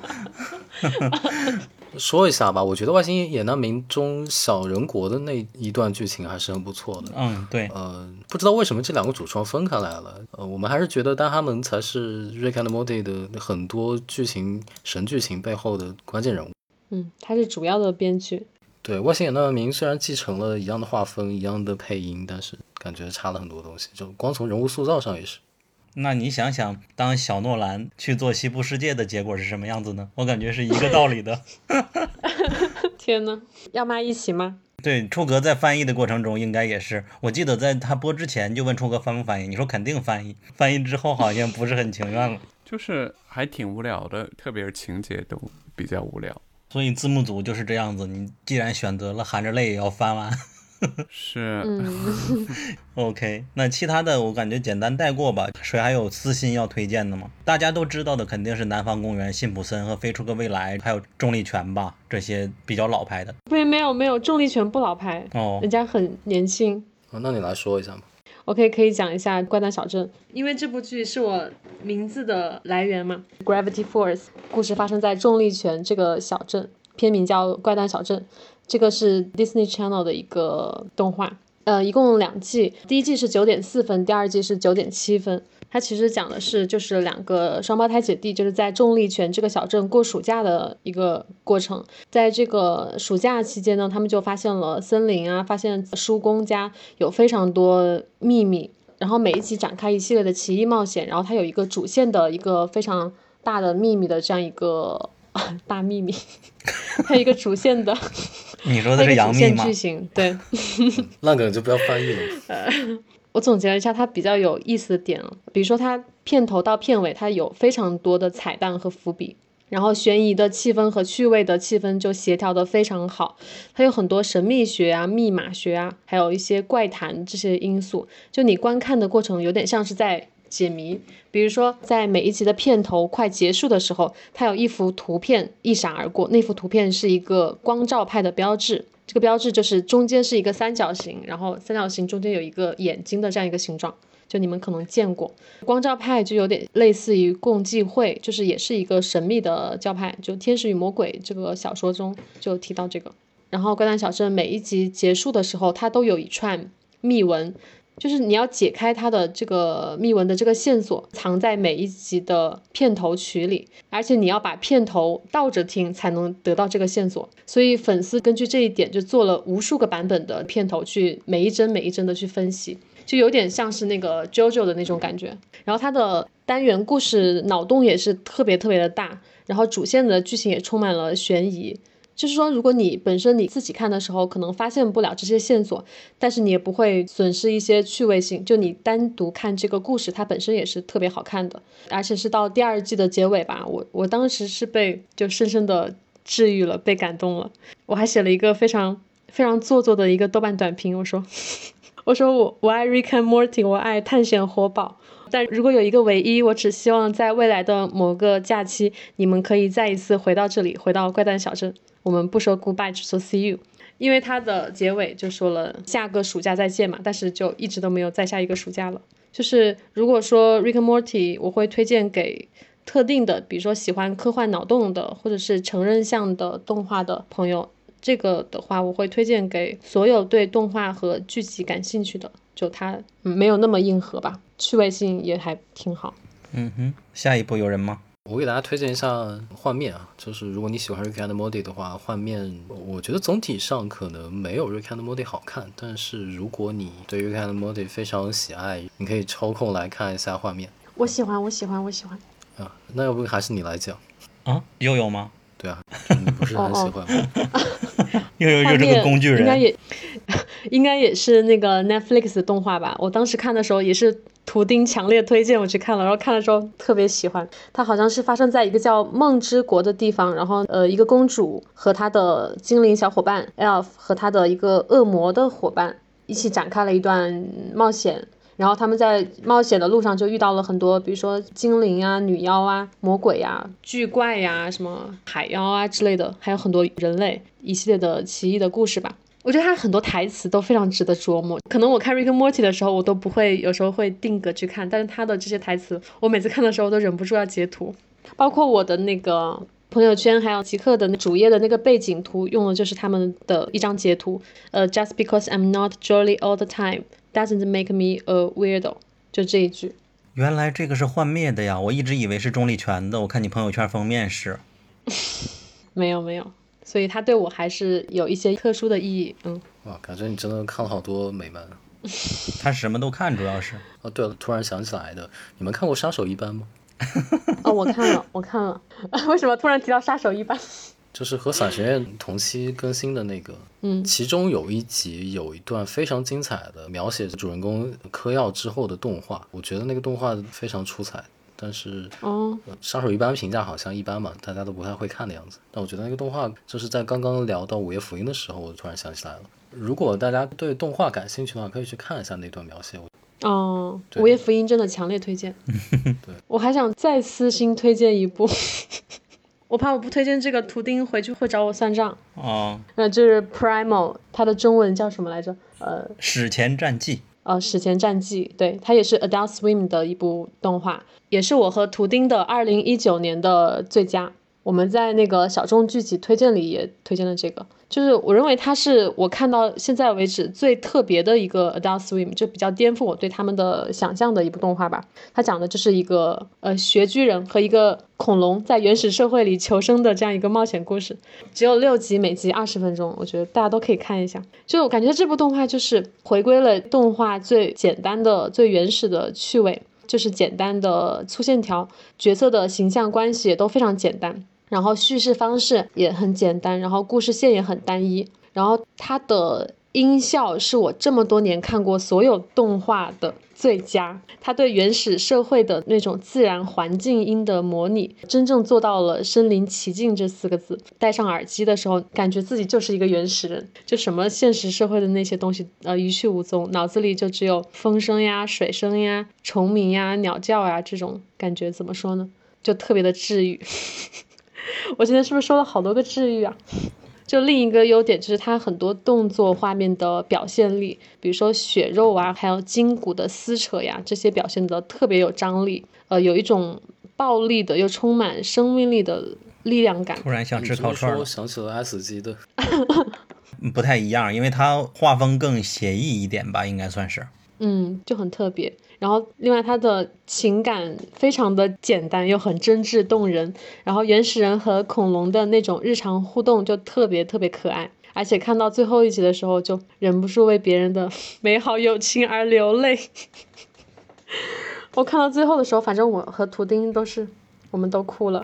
说一下吧，我觉得《外星野难民》中小人国的那一段剧情还是很不错的。嗯，对。呃，不知道为什么这两个主创分开来了。呃，我们还是觉得但他们才是《Rick and Morty》的很多剧情神剧情背后的关键人物。嗯，他是主要的编剧。对，外星人难民虽然继承了一样的画风、一样的配音，但是感觉差了很多东西。就光从人物塑造上也是。那你想想，当小诺兰去做西部世界的结果是什么样子呢？我感觉是一个道理的。天呐，要骂一起吗？对，出格在翻译的过程中应该也是。我记得在他播之前就问出格翻不翻译，你说肯定翻译。翻译之后好像不是很情愿了，就是还挺无聊的，特别是情节都比较无聊。所以字幕组就是这样子，你既然选择了含着泪也要翻完，是，OK。那其他的我感觉简单带过吧。谁还有私心要推荐的吗？大家都知道的肯定是《南方公园》、《辛普森》和《飞出个未来》，还有《重力拳》吧，这些比较老牌的。对，没有没有，《重力拳》不老牌哦，人家很年轻。哦，那你来说一下嘛。OK，可以讲一下《怪诞小镇》，因为这部剧是我名字的来源嘛，《Gravity Force》。故事发生在重力泉这个小镇，片名叫《怪诞小镇》。这个是 Disney Channel 的一个动画，呃，一共两季，第一季是九点四分，第二季是九点七分。它其实讲的是就是两个双胞胎姐弟，就是在重力泉这个小镇过暑假的一个过程。在这个暑假期间呢，他们就发现了森林啊，发现叔公家有非常多秘密，然后每一集展开一系列的奇异冒险。然后它有一个主线的一个非常大的秘密的这样一个 大秘密，它一个主线的。你说的是杨幂吗？剧情对，那个就不要翻译了。我总结了一下它比较有意思的点，比如说它片头到片尾它有非常多的彩蛋和伏笔，然后悬疑的气氛和趣味的气氛就协调的非常好，它有很多神秘学啊、密码学啊，还有一些怪谈这些因素，就你观看的过程有点像是在解谜。比如说在每一集的片头快结束的时候，它有一幅图片一闪而过，那幅图片是一个光照派的标志。这个标志就是中间是一个三角形，然后三角形中间有一个眼睛的这样一个形状，就你们可能见过。光照派就有点类似于共济会，就是也是一个神秘的教派，就《天使与魔鬼》这个小说中就提到这个。然后怪诞小镇每一集结束的时候，它都有一串密文。就是你要解开它的这个密文的这个线索，藏在每一集的片头曲里，而且你要把片头倒着听才能得到这个线索。所以粉丝根据这一点就做了无数个版本的片头，去每一帧每一帧的去分析，就有点像是那个 JoJo 的那种感觉。然后它的单元故事脑洞也是特别特别的大，然后主线的剧情也充满了悬疑。就是说，如果你本身你自己看的时候可能发现不了这些线索，但是你也不会损失一些趣味性。就你单独看这个故事，它本身也是特别好看的，而且是到第二季的结尾吧，我我当时是被就深深的治愈了，被感动了。我还写了一个非常非常做作的一个豆瓣短评，我说 我说我我爱 Rick and Morty，我爱探险活宝。但如果有一个唯一，我只希望在未来的某个假期，你们可以再一次回到这里，回到怪诞小镇。我们不说 goodbye，只说 see you，因为它的结尾就说了下个暑假再见嘛，但是就一直都没有再下一个暑假了。就是如果说 Rick and Morty，我会推荐给特定的，比如说喜欢科幻脑洞的，或者是成人向的动画的朋友。这个的话，我会推荐给所有对动画和剧集感兴趣的，就它没有那么硬核吧，趣味性也还挺好。嗯哼，下一步有人吗？我给大家推荐一下幻面啊，就是如果你喜欢 Rick and Morty 的话，幻面我觉得总体上可能没有 Rick and Morty 好看，但是如果你对 Rick and Morty 非常喜爱，你可以抽空来看一下画面。我喜欢，我喜欢，我喜欢。啊，那要不还是你来讲？啊，悠悠吗？对啊，你不是很喜欢吗？又有又这个工具人，应该也 应该也是那个 Netflix 的动画吧？我当时看的时候也是。图钉强烈推荐我去看了，然后看了之后特别喜欢。它好像是发生在一个叫梦之国的地方，然后呃，一个公主和她的精灵小伙伴 Elf 和她的一个恶魔的伙伴一起展开了一段冒险。然后他们在冒险的路上就遇到了很多，比如说精灵啊、女妖啊、魔鬼呀、巨怪呀、什么海妖啊之类的，还有很多人类一系列的奇异的故事吧。我觉得他很多台词都非常值得琢磨。可能我看《Rick and Morty》的时候，我都不会，有时候会定格去看。但是他的这些台词，我每次看的时候都忍不住要截图。包括我的那个朋友圈，还有极客的主页的那个背景图，用的就是他们的一张截图。呃，Just because I'm not jolly all the time doesn't make me a weirdo。就这一句。原来这个是幻灭的呀！我一直以为是钟立权的。我看你朋友圈封面是。没 有没有。所以它对我还是有一些特殊的意义，嗯。哇，感觉你真的看了好多美漫。他什么都看，主要是。哦，对了，突然想起来的，你们看过《杀手一班》吗？哦，我看了，我看了。为什么突然提到《杀手一班》？就是和伞学院同期更新的那个，嗯，其中有一集有一段非常精彩的描写主人公嗑药之后的动画，我觉得那个动画非常出彩。但是，哦，杀手一般评价好像一般嘛，大家都不太会看的样子。但我觉得那个动画就是在刚刚聊到午夜福音的时候，我突然想起来了。如果大家对动画感兴趣的话，可以去看一下那段描写。哦，午夜福音真的强烈推荐。对，我还想再私心推荐一部，我怕我不推荐这个图钉回去会找我算账。哦，那就是 Primal，它的中文叫什么来着？呃，史前战记。呃，史前战记，对，它也是 Adult Swim 的一部动画，也是我和图钉的二零一九年的最佳。我们在那个小众剧集推荐里也推荐了这个，就是我认为它是我看到现在为止最特别的一个 Adult Swim，就比较颠覆我对他们的想象的一部动画吧。它讲的就是一个呃穴居人和一个恐龙在原始社会里求生的这样一个冒险故事，只有六集，每集二十分钟，我觉得大家都可以看一下。就我感觉这部动画就是回归了动画最简单的、最原始的趣味，就是简单的粗线条，角色的形象关系也都非常简单。然后叙事方式也很简单，然后故事线也很单一，然后它的音效是我这么多年看过所有动画的最佳。它对原始社会的那种自然环境音的模拟，真正做到了身临其境这四个字。戴上耳机的时候，感觉自己就是一个原始人，就什么现实社会的那些东西，呃，一去无踪，脑子里就只有风声呀、水声呀、虫鸣呀、鸟叫呀这种感觉。怎么说呢？就特别的治愈。我今天是不是说了好多个治愈啊？就另一个优点就是它很多动作画面的表现力，比如说血肉啊，还有筋骨的撕扯呀，这些表现的特别有张力，呃，有一种暴力的又充满生命力的力量感。突然想吃烤串我，想起了 S 级的，嗯不太一样，因为它画风更写意一点吧，应该算是。嗯，就很特别。然后，另外他的情感非常的简单又很真挚动人。然后，原始人和恐龙的那种日常互动就特别特别可爱。而且看到最后一集的时候，就忍不住为别人的 美好友情而流泪。我看到最后的时候，反正我和图钉都是，我们都哭了。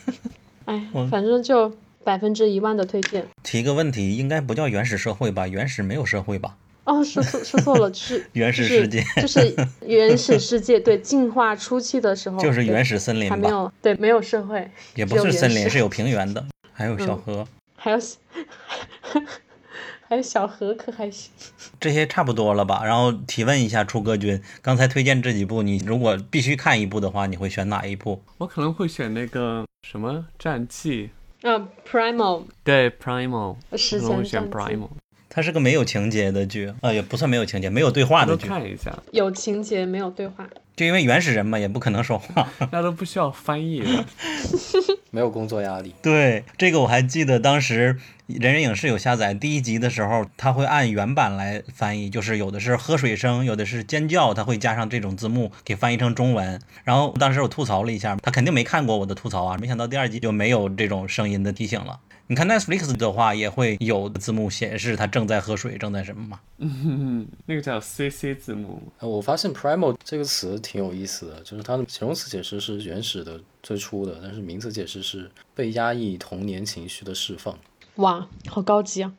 哎，反正就百分之一万的推荐。提个问题，应该不叫原始社会吧？原始没有社会吧？哦，说错说错了，就是 原始世界就是原始世界，对，进化初期的时候，就是原始森林吧？还没有对，没有社会，也不是森林，始 是有平原的，还有小嗯河，还有 还有小河可还行。这些差不多了吧？然后提问一下楚歌君，刚才推荐这几部，你如果必须看一部的话，你会选哪一部？我可能会选那个什么战记，嗯，Primal 对，Primal，史可能会选前战记 Primal，它是个没有情节的剧，呃，也不算没有情节，没有对话的剧，看一下，有情节没有对话，就因为原始人嘛，也不可能说话。那都不需要翻译。没有工作压力。对，这个我还记得，当时人人影视有下载第一集的时候，它会按原版来翻译，就是有的是喝水声，有的是尖叫，它会加上这种字幕给翻译成中文。然后当时我吐槽了一下，他肯定没看过我的吐槽啊，没想到第二集就没有这种声音的提醒了。你看 Netflix 的话，也会有字幕显示他正在喝水，正在什么嘛？嗯，那个叫 CC 字幕，呃我发现 primal 这个词挺有意思的，就是它的形容词解释是原始的、最初的，但是名词解释是被压抑童年情绪的释放。哇，好高级啊！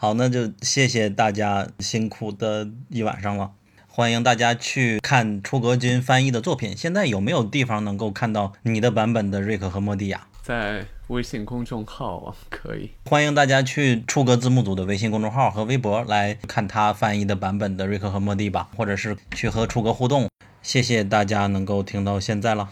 好，那就谢谢大家辛苦的一晚上了。欢迎大家去看出格君翻译的作品。现在有没有地方能够看到你的版本的瑞克和莫蒂亚？在微信公众号啊，可以。欢迎大家去出格字幕组的微信公众号和微博来看他翻译的版本的瑞克和莫蒂吧，或者是去和出格互动。谢谢大家能够听到现在了。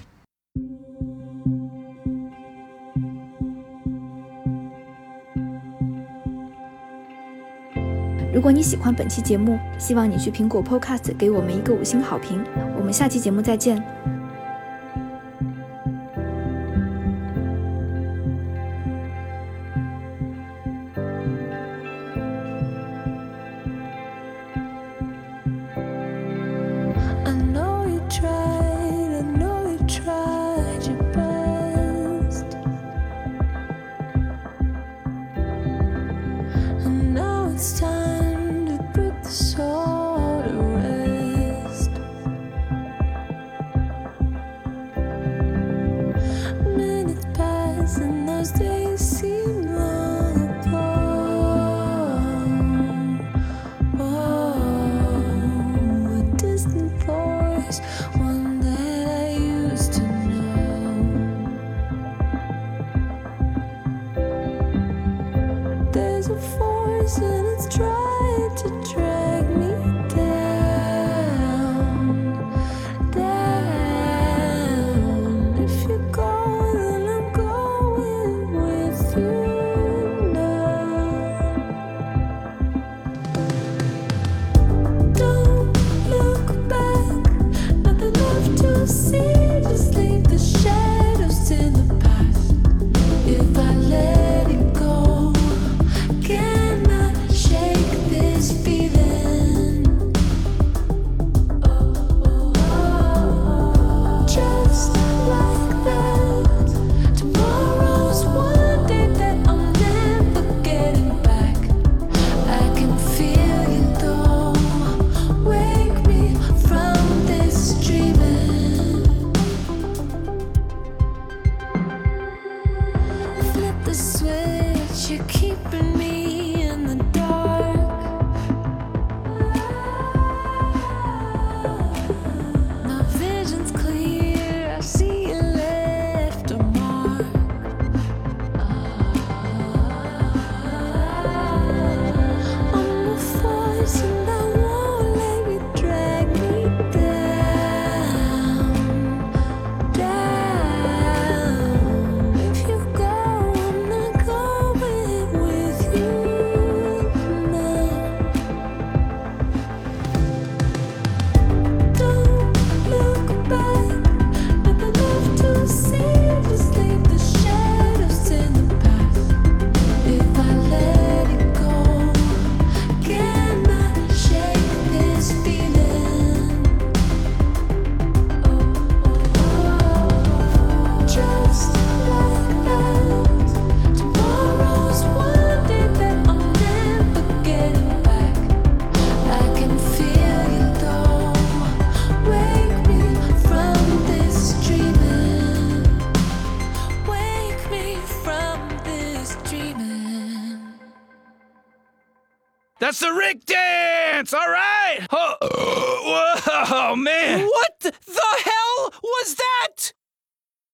如果你喜欢本期节目，希望你去苹果 Podcast 给我们一个五星好评。我们下期节目再见。try.